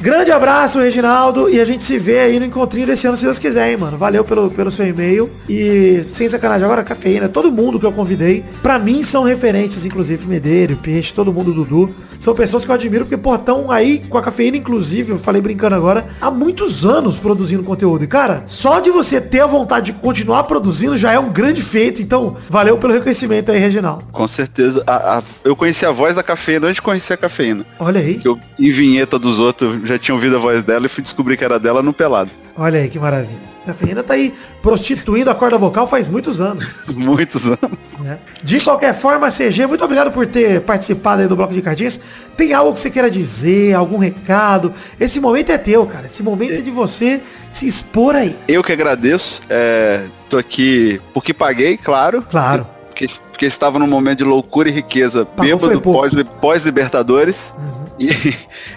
Grande abraço, Reginaldo, e a gente se vê aí no encontrinho desse ano, se Deus quiser, hein, mano. Valeu pelo, pelo seu e-mail. E, sem sacanagem, agora cafeína, todo mundo que eu convidei, pra mim são referências, inclusive Medeiro, Peixe, todo mundo, Dudu. São pessoas que eu admiro, porque, pô, estão aí com a cafeína, inclusive, eu falei brincando agora, há muitos anos produzindo conteúdo. E, cara, só de você ter a vontade de continuar produzindo já é um grande feito. Então, valeu pelo reconhecimento aí, Reginaldo. Com certeza. A- a- eu conheci a voz da cafeína antes de conhecer a cafeína. Olha aí, Que eu, em vinheta dos outros, já tinha ouvido a voz dela e fui descobrir que era dela no pelado. olha aí que maravilha. A cafeína tá aí prostituindo a corda vocal faz muitos anos. Muitos anos. né? De qualquer forma, CG, muito obrigado por ter participado aí do Bloco de Cardinhas. Tem algo que você queira dizer, algum recado? Esse momento é teu, cara. Esse momento é de você se expor aí. Eu que agradeço. É, tô aqui porque paguei, claro. Claro. Porque, porque estava num momento de loucura e riqueza, Pagou bêbado pouco. pós- pós-Libertadores. E,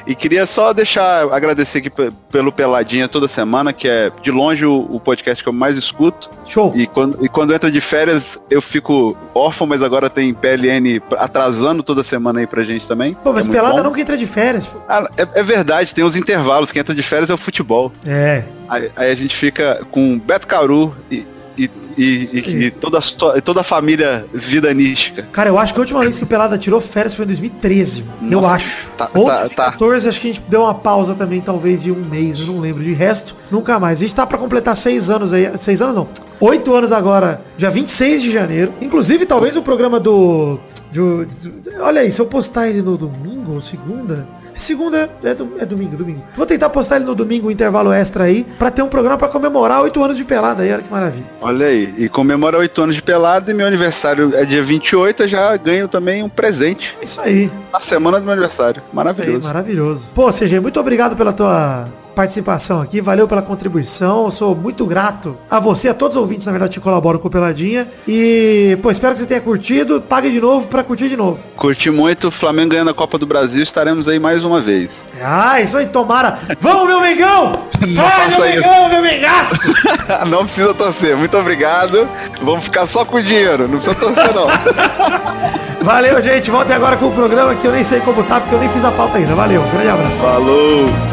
e queria só deixar, agradecer aqui pe- pelo Peladinha toda semana, que é de longe o, o podcast que eu mais escuto. Show. E quando, e quando entra de férias, eu fico órfão, mas agora tem PLN atrasando toda semana aí pra gente também. Pô, mas É pelada nunca entra de férias. pô. Ah, é, é verdade, tem os intervalos. Quem entra de férias é o futebol. É. Aí, aí a gente fica com Beto Caru e, e, e, e- e toda, a sua- toda a família vidanística. Cara, eu acho que a última vez que o Pelada tirou férias foi em 2013, mano. eu Nossa, acho. tá- Ou tá- 2014, acho que a gente deu uma pausa também, talvez de um mês, eu não lembro. De resto, nunca mais. A gente tá pra completar seis anos aí. Seis anos não. Oito anos agora, dia 26 de janeiro. Inclusive, talvez o programa do. do- do- olha aí, se eu postar ele no domingo ou segunda. Segunda é, do- é domingo, domingo. Vou tentar postar ele no domingo, um intervalo extra aí, pra ter um programa pra comemorar oito anos de pelada aí, olha que maravilha. Olha aí, e comemora oito anos de pelado e meu aniversário é dia 28, eu já ganho também um presente É Isso aí. na semana do meu aniversário. Isso aí, Maravilhoso. maravilhoso. Pô, CG, muito obrigado pela tua participação aqui, valeu pela contribuição, eu sou muito grato a você, a todos os ouvintes, na verdade, que colaboram com o Peladinha. E, pô, espero que você tenha curtido, pague de novo pra curtir de novo. Curti muito, Flamengo ganhando a Copa do Brasil, estaremos aí mais uma vez. Ah, isso aí, tomara. Vamos, meu Mengão! Não Vai, meu isso. Mengão, meu Mengaço! não precisa torcer, muito obrigado. Vamos ficar só com o dinheiro, não precisa torcer não. Valeu, gente, voltem agora com o programa que eu nem sei como tá, porque eu nem fiz a pauta ainda. Valeu, grande abraço. Falou!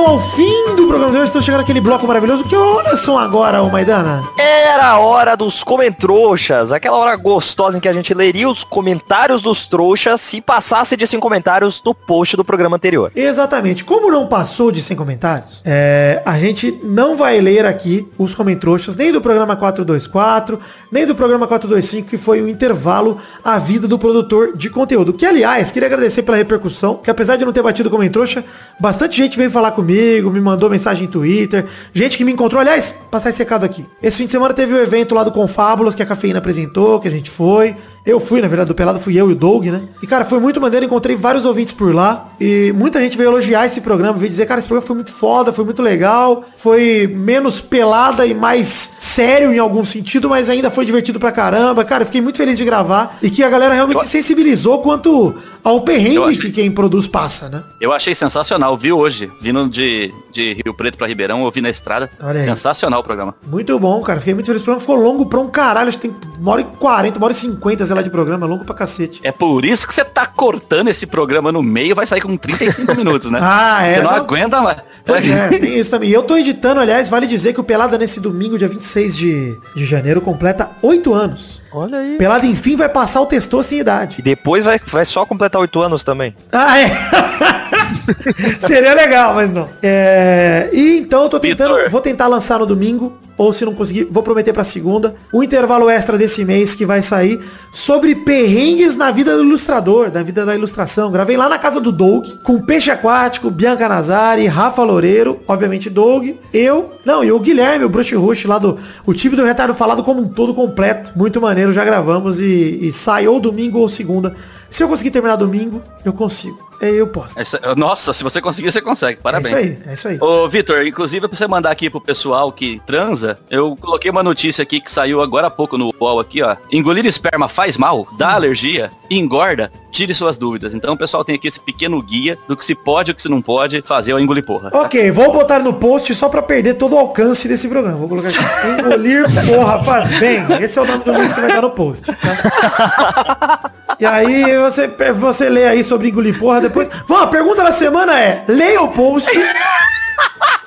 Então ao fim do programa de hoje. Estou chegando aquele bloco maravilhoso. Que horas são agora, ô Maidana? Era a hora dos comentrouxas, aquela hora gostosa em que a gente leria os comentários dos trouxas se passasse de 100 comentários no post do programa anterior. Exatamente. Como não passou de 100 comentários, é, a gente não vai ler aqui os comentroxas, nem do programa 424, nem do programa 425, que foi o intervalo à vida do produtor de conteúdo. Que, aliás, queria agradecer pela repercussão, que apesar de não ter batido comentrouxa, bastante gente veio falar comigo, me mandou mensagem em Twitter, gente que me encontrou, aliás, passar esse recado aqui. Esse fim de semana teve o evento lá do Confábulos, que a Cafeína apresentou, que a gente foi, Eu fui, na verdade, do Pelado fui eu e o Doug, né? E, cara, foi muito maneiro, encontrei vários ouvintes por lá. E muita gente veio elogiar esse programa, veio dizer, cara, esse programa foi muito foda, foi muito legal. Foi menos pelada e mais sério em algum sentido, mas ainda foi divertido pra caramba. Cara, fiquei muito feliz de gravar. E que a galera realmente eu... se sensibilizou quanto ao perrengue que quem produz passa, né? Eu achei sensacional, vi hoje, vindo de, de Rio Preto pra Ribeirão, eu vi na estrada. Sensacional o programa. Muito bom, cara. Fiquei muito feliz. O programa ficou longo pra um caralho. Acho que tem uma hora e quarenta, uma hora e cinquenta, sei lá, de programa. Longo pra cacete. É por isso que você tá cortando esse programa no meio, vai sair com 35 minutos, né? Ah, é. Você não, não... aguenta mais. Pois é, tem isso também. E eu tô editando, aliás, vale dizer que o Pelada nesse domingo, dia 26 de, de janeiro, completa 8 anos. Olha aí. Pelado, enfim, vai passar o testou sem idade. E depois vai, vai só completar oito anos também. Ah, é? Seria legal, mas não. É... E então eu tô tentando. Vitor. Vou tentar lançar no domingo. Ou se não conseguir, vou prometer pra segunda. O intervalo extra desse mês que vai sair sobre perrengues na vida do ilustrador, da vida da ilustração. Gravei lá na casa do Doug, com Peixe Aquático, Bianca Nazari, Rafa Loureiro, obviamente Doug, eu, não, e o Guilherme, o Brush Rush lá do. O time do Retardo Falado como um todo completo. Muito maneiro, já gravamos e, e sai ou domingo ou segunda. Se eu conseguir terminar domingo, eu consigo. É, eu posso. É, nossa, se você conseguir, você consegue. Parabéns. É isso aí, é isso aí. Ô, Vitor, inclusive pra você mandar aqui pro pessoal que transa, eu coloquei uma notícia aqui que saiu agora há pouco no UOL aqui, ó. Engolir esperma faz mal, dá hum. alergia, engorda, tire suas dúvidas. Então o pessoal tem aqui esse pequeno guia do que se pode e o que se não pode fazer ao engolir porra. Ok, vou botar no post só pra perder todo o alcance desse programa. Vou colocar aqui. Engolir porra faz bem. Esse é o nome do link que vai estar no post. Tá? E aí você, você lê aí sobre engolir porra depois. Vamos, a pergunta da semana é, leia o post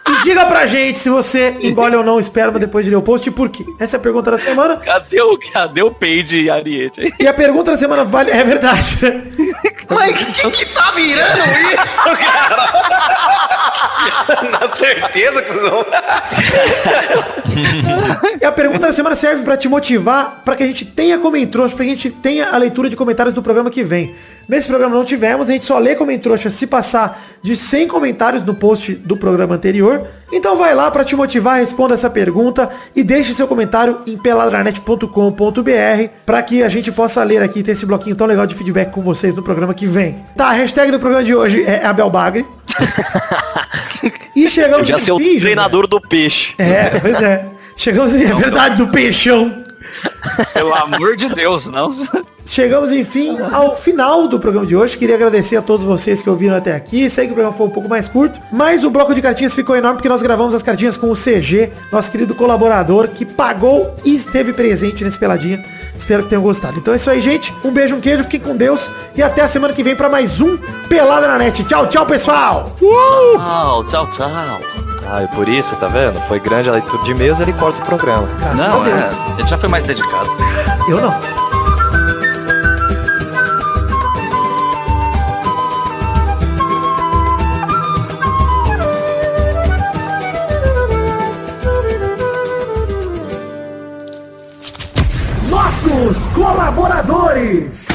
e diga pra gente se você engole ou não esperma depois de ler o post e por quê. Essa é a pergunta da semana. Cadê o, cadê o Peide e Ariete? E a pergunta da semana vale... É verdade, né? Mas o que, que tá virando isso, cara? Na certeza que não. e a pergunta da semana serve para te motivar, para que a gente tenha comentários, para que a gente tenha a leitura de comentários do programa que vem. Nesse programa não tivemos, a gente só lê comentrouxa se passar de 100 comentários no post do programa anterior. Então vai lá para te motivar, responda essa pergunta e deixe seu comentário em peladranet.com.br para que a gente possa ler aqui, ter esse bloquinho tão legal de feedback com vocês no programa que vem. Tá, a hashtag do programa de hoje é Abel Bagre. e chegamos Já ser o treinador do peixe. É, pois é. Chegamos, é verdade, do peixão. Pelo amor de Deus, não. Chegamos, enfim, ao final do programa de hoje. Queria agradecer a todos vocês que ouviram até aqui. Sei que o programa foi um pouco mais curto, mas o bloco de cartinhas ficou enorme porque nós gravamos as cartinhas com o CG, nosso querido colaborador, que pagou e esteve presente nesse Peladinha. Espero que tenham gostado. Então é isso aí, gente. Um beijo, um queijo, fiquem com Deus. E até a semana que vem para mais um Pelada na Net. Tchau, tchau, pessoal! Uh! Tchau, tchau, tchau. Ah, e por isso, tá vendo? Foi grande a leitura de e-mails, ele corta o programa. Graças não, é, ele já foi mais dedicado. Eu não. colaboradores.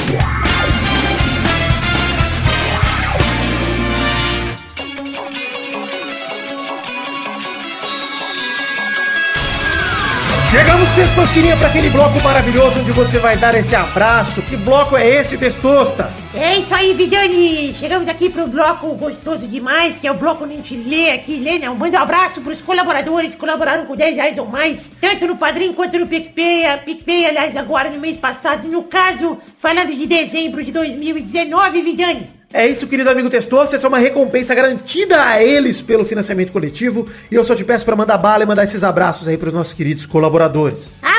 Chegamos, Testosterinha, para aquele bloco maravilhoso onde você vai dar esse abraço. Que bloco é esse, Testostas? É isso aí, Vidani. Chegamos aqui pro bloco gostoso demais, que é o bloco onde a gente lê aqui, lê, né? Manda um abraço pros colaboradores que colaboraram com 10 reais ou mais, tanto no Padrim quanto no PicPay. PicPay, aliás, agora no mês passado. No caso, falando de dezembro de 2019, Vidani. É isso, querido amigo Testoso. Essa é uma recompensa garantida a eles pelo financiamento coletivo. E eu só te peço para mandar bala e mandar esses abraços aí para os nossos queridos colaboradores. Abração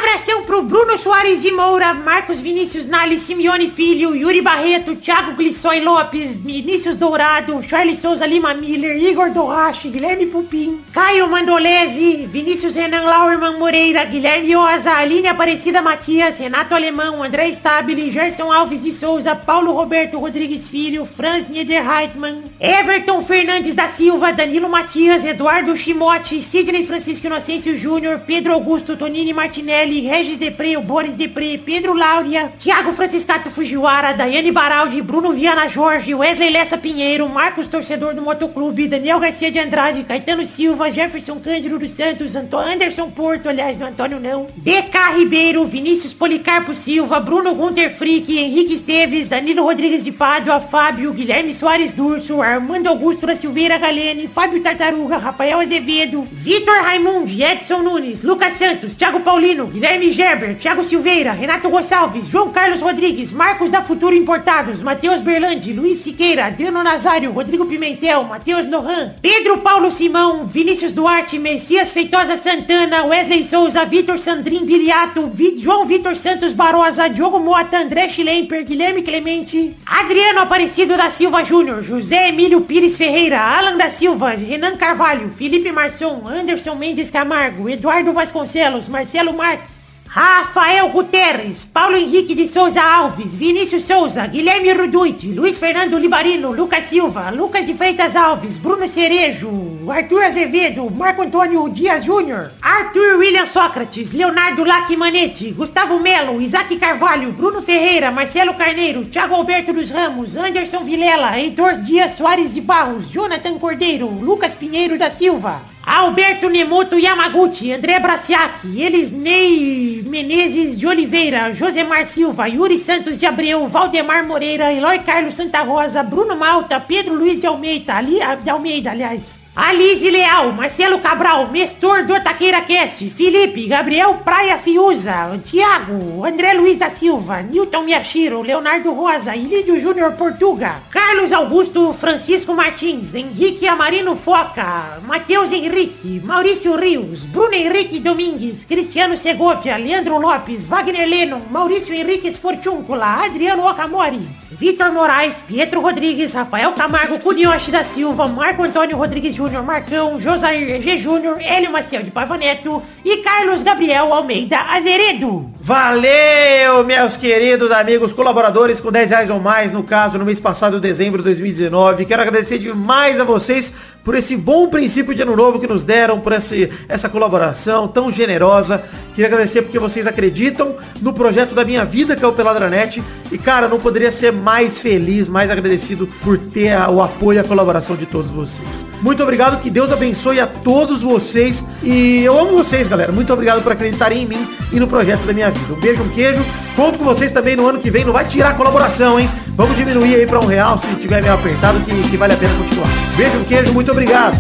Bruno Soares de Moura, Marcos Vinícius Nali, Simeone Filho, Yuri Barreto, Thiago Glissói Lopes, Vinícius Dourado, Charles Souza Lima Miller, Igor Dorrache, Guilherme Pupim, Caio Mandolese, Vinícius Renan Lauerman Moreira, Guilherme Oza, Aline Aparecida Matias, Renato Alemão, André Stabile, Gerson Alves de Souza, Paulo Roberto Rodrigues Filho, Franz Niederreitmann, Everton Fernandes da Silva, Danilo Matias, Eduardo Chimote, Sidney Francisco Inocêncio Júnior, Pedro Augusto, Tonini Martinelli, Regis de Depré, o Boris Depré, Pedro Láurea, Thiago Franciscato Fujiwara, Daiane Baraldi, Bruno Viana Jorge, Wesley Lessa Pinheiro, Marcos Torcedor do Motoclube, Daniel Garcia de Andrade, Caetano Silva, Jefferson Cândido dos Santos, Anto Anderson Porto, aliás, não Antônio não, DK Ribeiro, Vinícius Policarpo Silva, Bruno Gunter Frick, Henrique Esteves, Danilo Rodrigues de Pádua, Fábio, Guilherme Soares Durso, Armando Augusto da Silveira Galene, Fábio Tartaruga, Rafael Azevedo, Vitor Raimundi, Edson Nunes, Lucas Santos, Thiago Paulino, Guilherme Gerber, Thiago Silveira, Renato Gonçalves, João Carlos Rodrigues, Marcos da Futuro Importados, Matheus Berlandi, Luiz Siqueira, Adriano Nazário, Rodrigo Pimentel, Matheus Lohan, Pedro Paulo Simão, Vinícius Duarte, Messias Feitosa Santana, Wesley Souza, Vitor Sandrin Biliato, João Vitor Santos Barosa, Diogo Mota, André Schlemper, Guilherme Clemente, Adriano Aparecido da Silva Júnior, José Emílio Pires Ferreira, Alan da Silva, Renan Carvalho, Felipe Marçom, Anderson Mendes Camargo, Eduardo Vasconcelos, Marcelo Marques, Rafael Guterres, Paulo Henrique de Souza Alves, Vinícius Souza, Guilherme Ruduit, Luiz Fernando Libarino, Lucas Silva, Lucas de Freitas Alves, Bruno Cerejo, Arthur Azevedo, Marco Antônio Dias Júnior, Arthur William Sócrates, Leonardo Lacmanetti, Gustavo Melo, Isaac Carvalho, Bruno Ferreira, Marcelo Carneiro, Thiago Alberto dos Ramos, Anderson Vilela, Heitor Dias Soares de Barros, Jonathan Cordeiro, Lucas Pinheiro da Silva, Alberto Nemoto Yamaguchi, André Braciac, Elisnei Menezes de Oliveira, Josemar Silva, Yuri Santos de Abreu, Valdemar Moreira, Eloy Carlos Santa Rosa, Bruno Malta, Pedro Luiz de Almeida, ali, de Almeida, aliás. Alize Leal, Marcelo Cabral, Mestor do Taqueira Cast, Felipe, Gabriel Praia Fiuza, Tiago, André Luiz da Silva, Newton Miyashiro, Leonardo Rosa, Ilídio Júnior Portuga, Carlos Augusto Francisco Martins, Henrique Amarino Foca, Matheus Henrique, Maurício Rios, Bruno Henrique Domingues, Cristiano Segovia, Leandro Lopes, Wagner Lennon, Maurício Henrique Sportúncula, Adriano Okamori, Vitor Moraes, Pietro Rodrigues, Rafael Camargo, Cunioche da Silva, Marco Antônio Rodrigues Júnior, Marcão, Josair G. Júnior, Hélio Maciel de Paiva Neto e Carlos Gabriel Almeida Azeredo. Valeu, meus queridos amigos colaboradores com 10 reais ou mais, no caso, no mês passado, dezembro de 2019. Quero agradecer demais a vocês por esse bom princípio de ano novo que nos deram, por esse, essa colaboração tão generosa. Queria agradecer porque vocês acreditam no projeto da minha vida, que é o Peladranet. E, cara, não poderia ser mais feliz, mais agradecido por ter a- o apoio e a colaboração de todos vocês. Muito que Deus abençoe a todos vocês. E eu amo vocês, galera. Muito obrigado por acreditarem em mim e no projeto da minha vida. Um beijo, um queijo. Conto com vocês também no ano que vem. Não vai tirar a colaboração, hein? Vamos diminuir aí pra um real se tiver meio apertado, que, que vale a pena continuar. Beijo, um queijo. Muito obrigado.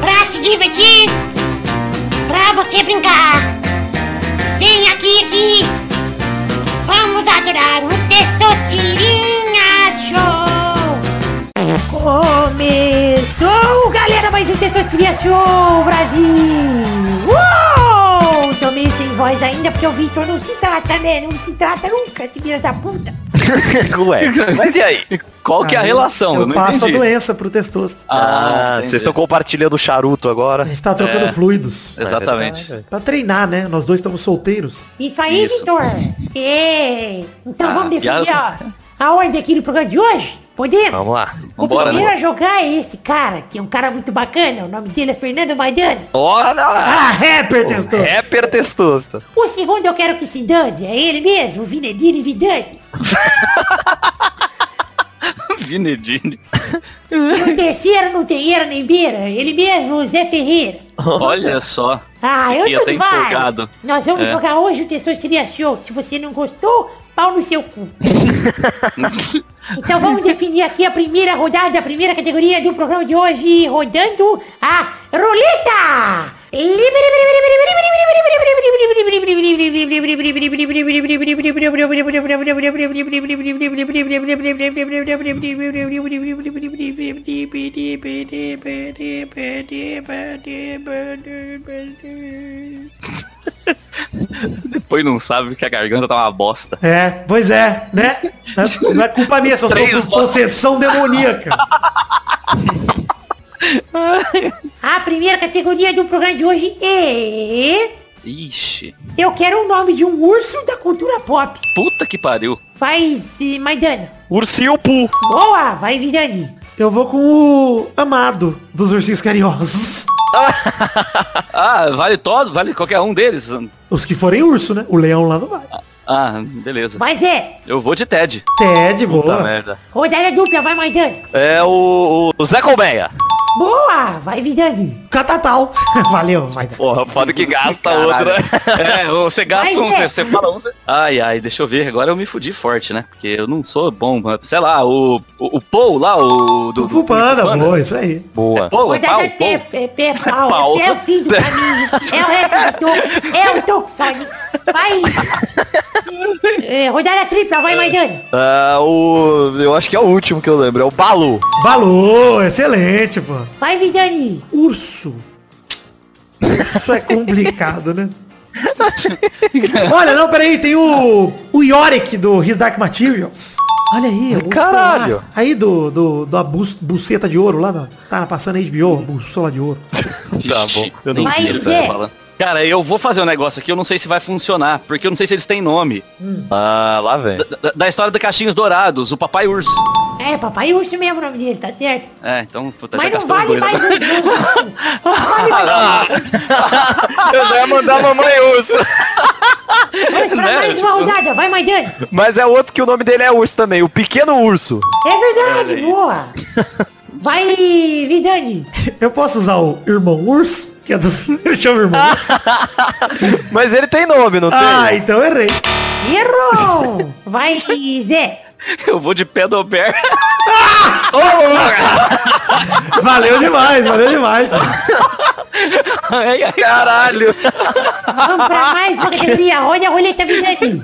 Pra se divertir, pra você brincar. Vem aqui, aqui. O Testosterinha Show. Começou, galera, mais um Testosterinha Show, Brasil. Uou! Tô meio sem voz ainda porque o Vitor não se trata, né? Não se trata nunca, esse filho da puta. Ué, mas e aí? Qual que é a relação? Eu, não passo entendi. a doença pro testosto. Ah, entendi. vocês estão compartilhando o charuto agora. A gente tá trocando É. fluidos. Exatamente. Pra treinar, né? Nós dois estamos solteiros. Isso aí. Vitor. É. Então Ah, vamos definir ó, a ordem aqui do programa de hoje? Podemos? Vamos lá. O primeiro né? a jogar é esse cara, que é um cara muito bacana. O nome dele é Fernando Maidana. Olha lá. Ah, rapper, testosto. Rapper testosta. O segundo eu quero que se dane. É ele mesmo, o Vinedini Vidani. Vinedine. E o terceiro não tem era nem beira. Ele mesmo, o Zé Ferreira. Olha só. Ah, eu tô demais. empolgado. Nós vamos É. jogar hoje o Testosteria Show. Se você não gostou, pau no seu cu. então vamos definir aqui a primeira rodada, a primeira categoria do programa de hoje, rodando a roleta! Depois não sabe que a garganta tá uma bosta. É, pois é, né? Não é- culpa minha, só sou possessão demoníaca. A primeira categoria do programa de hoje é... Ixi. Eu quero o nome de um urso da cultura pop. Puta que pariu. Faz, eh, Maidana. Ursinho Poo. Boa, vai Vidani. Eu vou com o Amado dos Ursinhos Carinhosos. Ah, vale todo? Vale qualquer um deles? Os que forem urso, né? O leão lá não vai. Ah, beleza. Vai, Zé. Eu vou de Ted. Ted, Puta boa. merda. Rodada dupla, vai, Maidana. É o, o Zé Colmeia. Boa, vai, Vidani. Catatal. Valeu, vai. Porra, foda que gasta Caralho. outra. É, você gasta Vai, um, você, você fala um. você- Ai, ai, deixa eu ver. Agora eu me fudi forte, né? Porque eu não sou bom. Sei lá, o, o, o Paul lá, o. Do, Panda, boa, isso aí. Boa. Paul, é Paul, pé, Paul. pé, pé, pau. Pau. É o fim do caminho. É o resto do toco. É o. Vai. É, rodada tripla, vai, Maidana. Ah, o. Eu acho que é o último que eu lembro. É o Balu. Balô, excelente, pô. Vai, Vidani. Urso. Isso é complicado, né? Olha, não, peraí, tem o. O Yorick do His Dark Materials. Olha aí, o- Caralho. lá, Aí do, do, da bus- buceta de ouro lá, na, tá passando HBO, bússola de ouro. Tá bom. Eu não Vai, vi né. Cara, eu vou fazer um negócio aqui, eu não sei se vai funcionar, porque eu não sei se eles têm nome. Ah, lá vem. Da, da história do Caixinhos Dourados, o Papai Urso. É, papai urso mesmo o nome dele, tá certo? É, então, puta, Mas já não gastamos vale dois, mais né? os ursos. Não vale mais Eu já ia mandar a mamãe urso. Vamos pra Né, mais uma tipo- rodada, vai, Maidana. Mas é outro que o nome dele é urso também. O pequeno urso. É verdade, boa. Vai, Vidani. Eu posso usar o Irmão Urso? Que é do filme, chama Irmão Urso. Mas ele tem nome, não Ah, tem? então errei. Errou. Vai, Zé. Eu vou de Pedobear. Valeu demais, valeu demais. Ai, ai, Caralho. Vamos pra mais uma categoria. Roda a roleta, Vidani.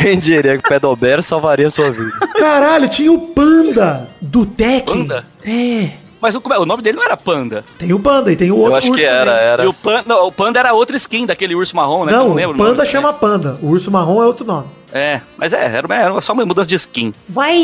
Quem diria que o Pedober salvaria sua vida? Caralho, tinha o Panda do Tekken. Panda? É. Mas o, o nome dele não era Panda. Tem o Panda e tem o outro Eu acho que urso era, também. era. E o Panda, não, o Panda era outra skin daquele urso marrom, né? que eu Não, lembro o Panda chama Panda. O urso marrom é outro nome. É, mas é, era, era só uma mudança de skin. Vai...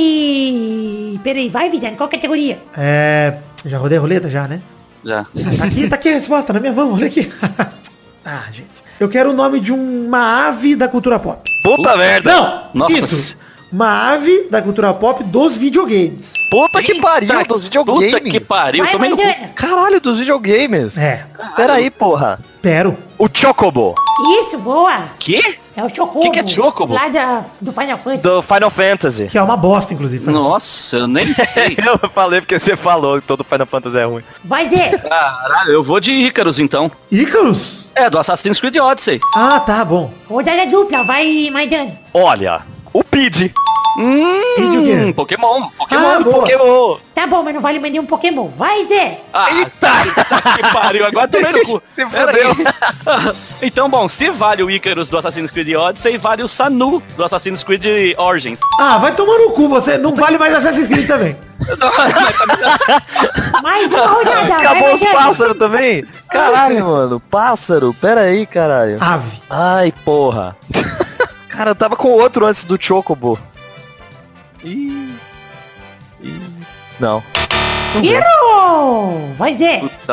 Peraí, vai, Vidani. Qual categoria? É. Já rodei a roleta já, né? Já. Tá aqui, tá aqui a resposta na minha mão, olha aqui. ah, gente. Eu quero o nome de uma ave da cultura pop. Puta merda. Não! Nossa. Uma ave da cultura pop dos videogames. Puta que pariu Eita, dos videogames. Puta que pariu, vai, tomei no cu. Caralho, dos videogames. É. Peraí, porra. Pero. O Chocobo. Isso, boa. Quê? É o Chocobo. Que que é Chocobo? Lá da, do Final Fantasy. Do Final Fantasy. Que é uma bosta, inclusive. Nossa, eu nem sei. Eu falei porque você falou que todo Final Fantasy é ruim. Vai, Zé. Caralho, eu vou de Icarus então. Ícaros? É, do Assassin's Creed Odyssey. Ah, tá bom. Rodada dupla. Vai, Maidana. Olha, o Pid. Vídeo o quê? Hum, Pokémon, Pokémon. Ah. Pokémon. Tá bom, mas não vale mais nenhum Pokémon. Vai, Zé. Ah, tá, que pariu, agora tomei no cu. Se Pera aí. então, bom, se vale o Icarus do Assassin's Creed Odyssey, vale o Sanu do Assassin's Creed Origins. Ah, vai tomar no cu, você não vale mais Assassin's Creed também. Mais uma rodada. Acabou os pássaros também? Caralho, mano. Pássaro. Pera aí, caralho. Ave. Ai, porra. Cara, eu tava com outro antes do Chocobo. Ih. Ih. Não. Vai,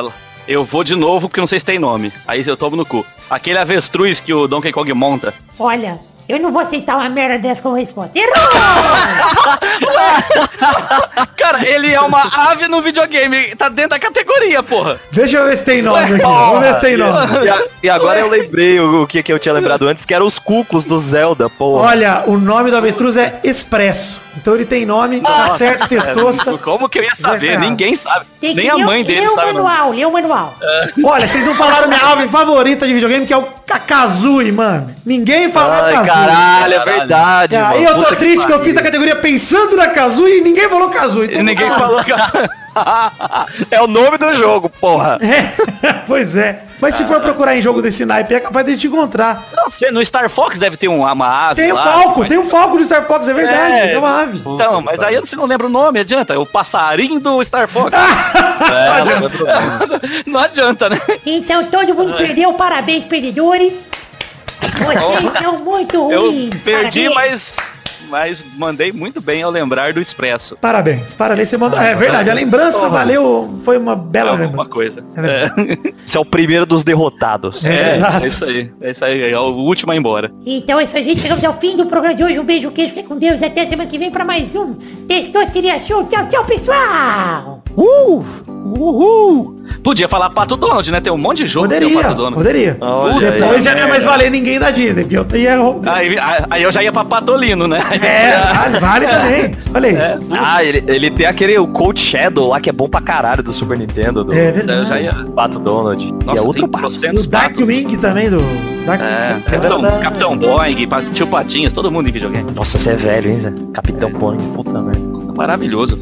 lá. Eu vou de novo porque eu não sei se tem nome. Aí eu tomo no cu. Aquele avestruz que o Donkey Kong monta. Olha, eu não vou aceitar uma merda dessa como resposta. Errou. Cara, ele é uma ave no videogame. Tá dentro da categoria, porra. Deixa eu ver se tem nome aqui. Vamos ver se tem nome. E, a- e agora eu lembrei o, o que, que eu tinha lembrado antes, que eram os cucos do Zelda, porra. Olha, o nome do avestruz é Expresso. Então ele tem nome, tá certo, testosta. Como que eu ia saber? Ninguém sabe. Tem Nem a mãe dele sabe. o nome. manual, lê o manual. Olha, vocês não falaram minha ave favorita de videogame, que é o Kakazui, mano. Ninguém falou Ai, Kazooie. Caralho, é Caralho. verdade, Cara, mano. e eu tô Puta triste que, eu pariu. fiz a categoria pensando na Kazooie e ninguém falou Kazooie. E ninguém falou que... É o nome do jogo, porra. É, pois é. Mas se for procurar em jogo desse naipe, é capaz de te encontrar. Não sei, no Star Fox deve ter um, uma ave Tem o lá, Falco, mas- tem o Falco do Star Fox, é verdade. É, É, uma ave. Então, mas aí você não lembra o nome, adianta. É o passarinho do Star Fox. É, não não. não adianta, né? Então todo mundo perdeu, parabéns, perdedores. Vocês são muito Eu perdi, parabéns. mas... mas mandei muito bem ao lembrar do Expresso. Parabéns, parabéns. Você mandou. é verdade, a lembrança valeu. Foi uma bela Alguma lembrança. coisa. É. Esse é o primeiro dos derrotados. É, É, é isso aí. É isso aí. É o último a ir embora. Então é isso, aí, gente. Chegamos ao fim do programa de hoje. Um beijo, queijo, fique com Deus. e Até semana que vem pra mais um Testosteria Show. Tchau, tchau, pessoal. Uh! Uhul! Podia falar Pato Donald, né? Tem um monte de jogo que tem o Poderia, Pato Donald. poderia. Olha aí. Depois já não ia mais valer ninguém da Disney, porque eu ia. Aí, aí eu já ia pra Patolino, né? É, vale, vale também. Olha aí. É, Ah, ele, ele tem aquele o Cold Shadow lá que é bom pra caralho do Super Nintendo, do É Eu verdade. já ia. Pato Donald. Nossa, e é outro pato. E o trocentos Dark patos. Wing também do. Dark... É, Capitão, Capitão Boeing, Tio Patinhas, todo mundo em videogame. Nossa, você é velho, hein, Zé? Capitão Pony, puta merda. Maravilhoso.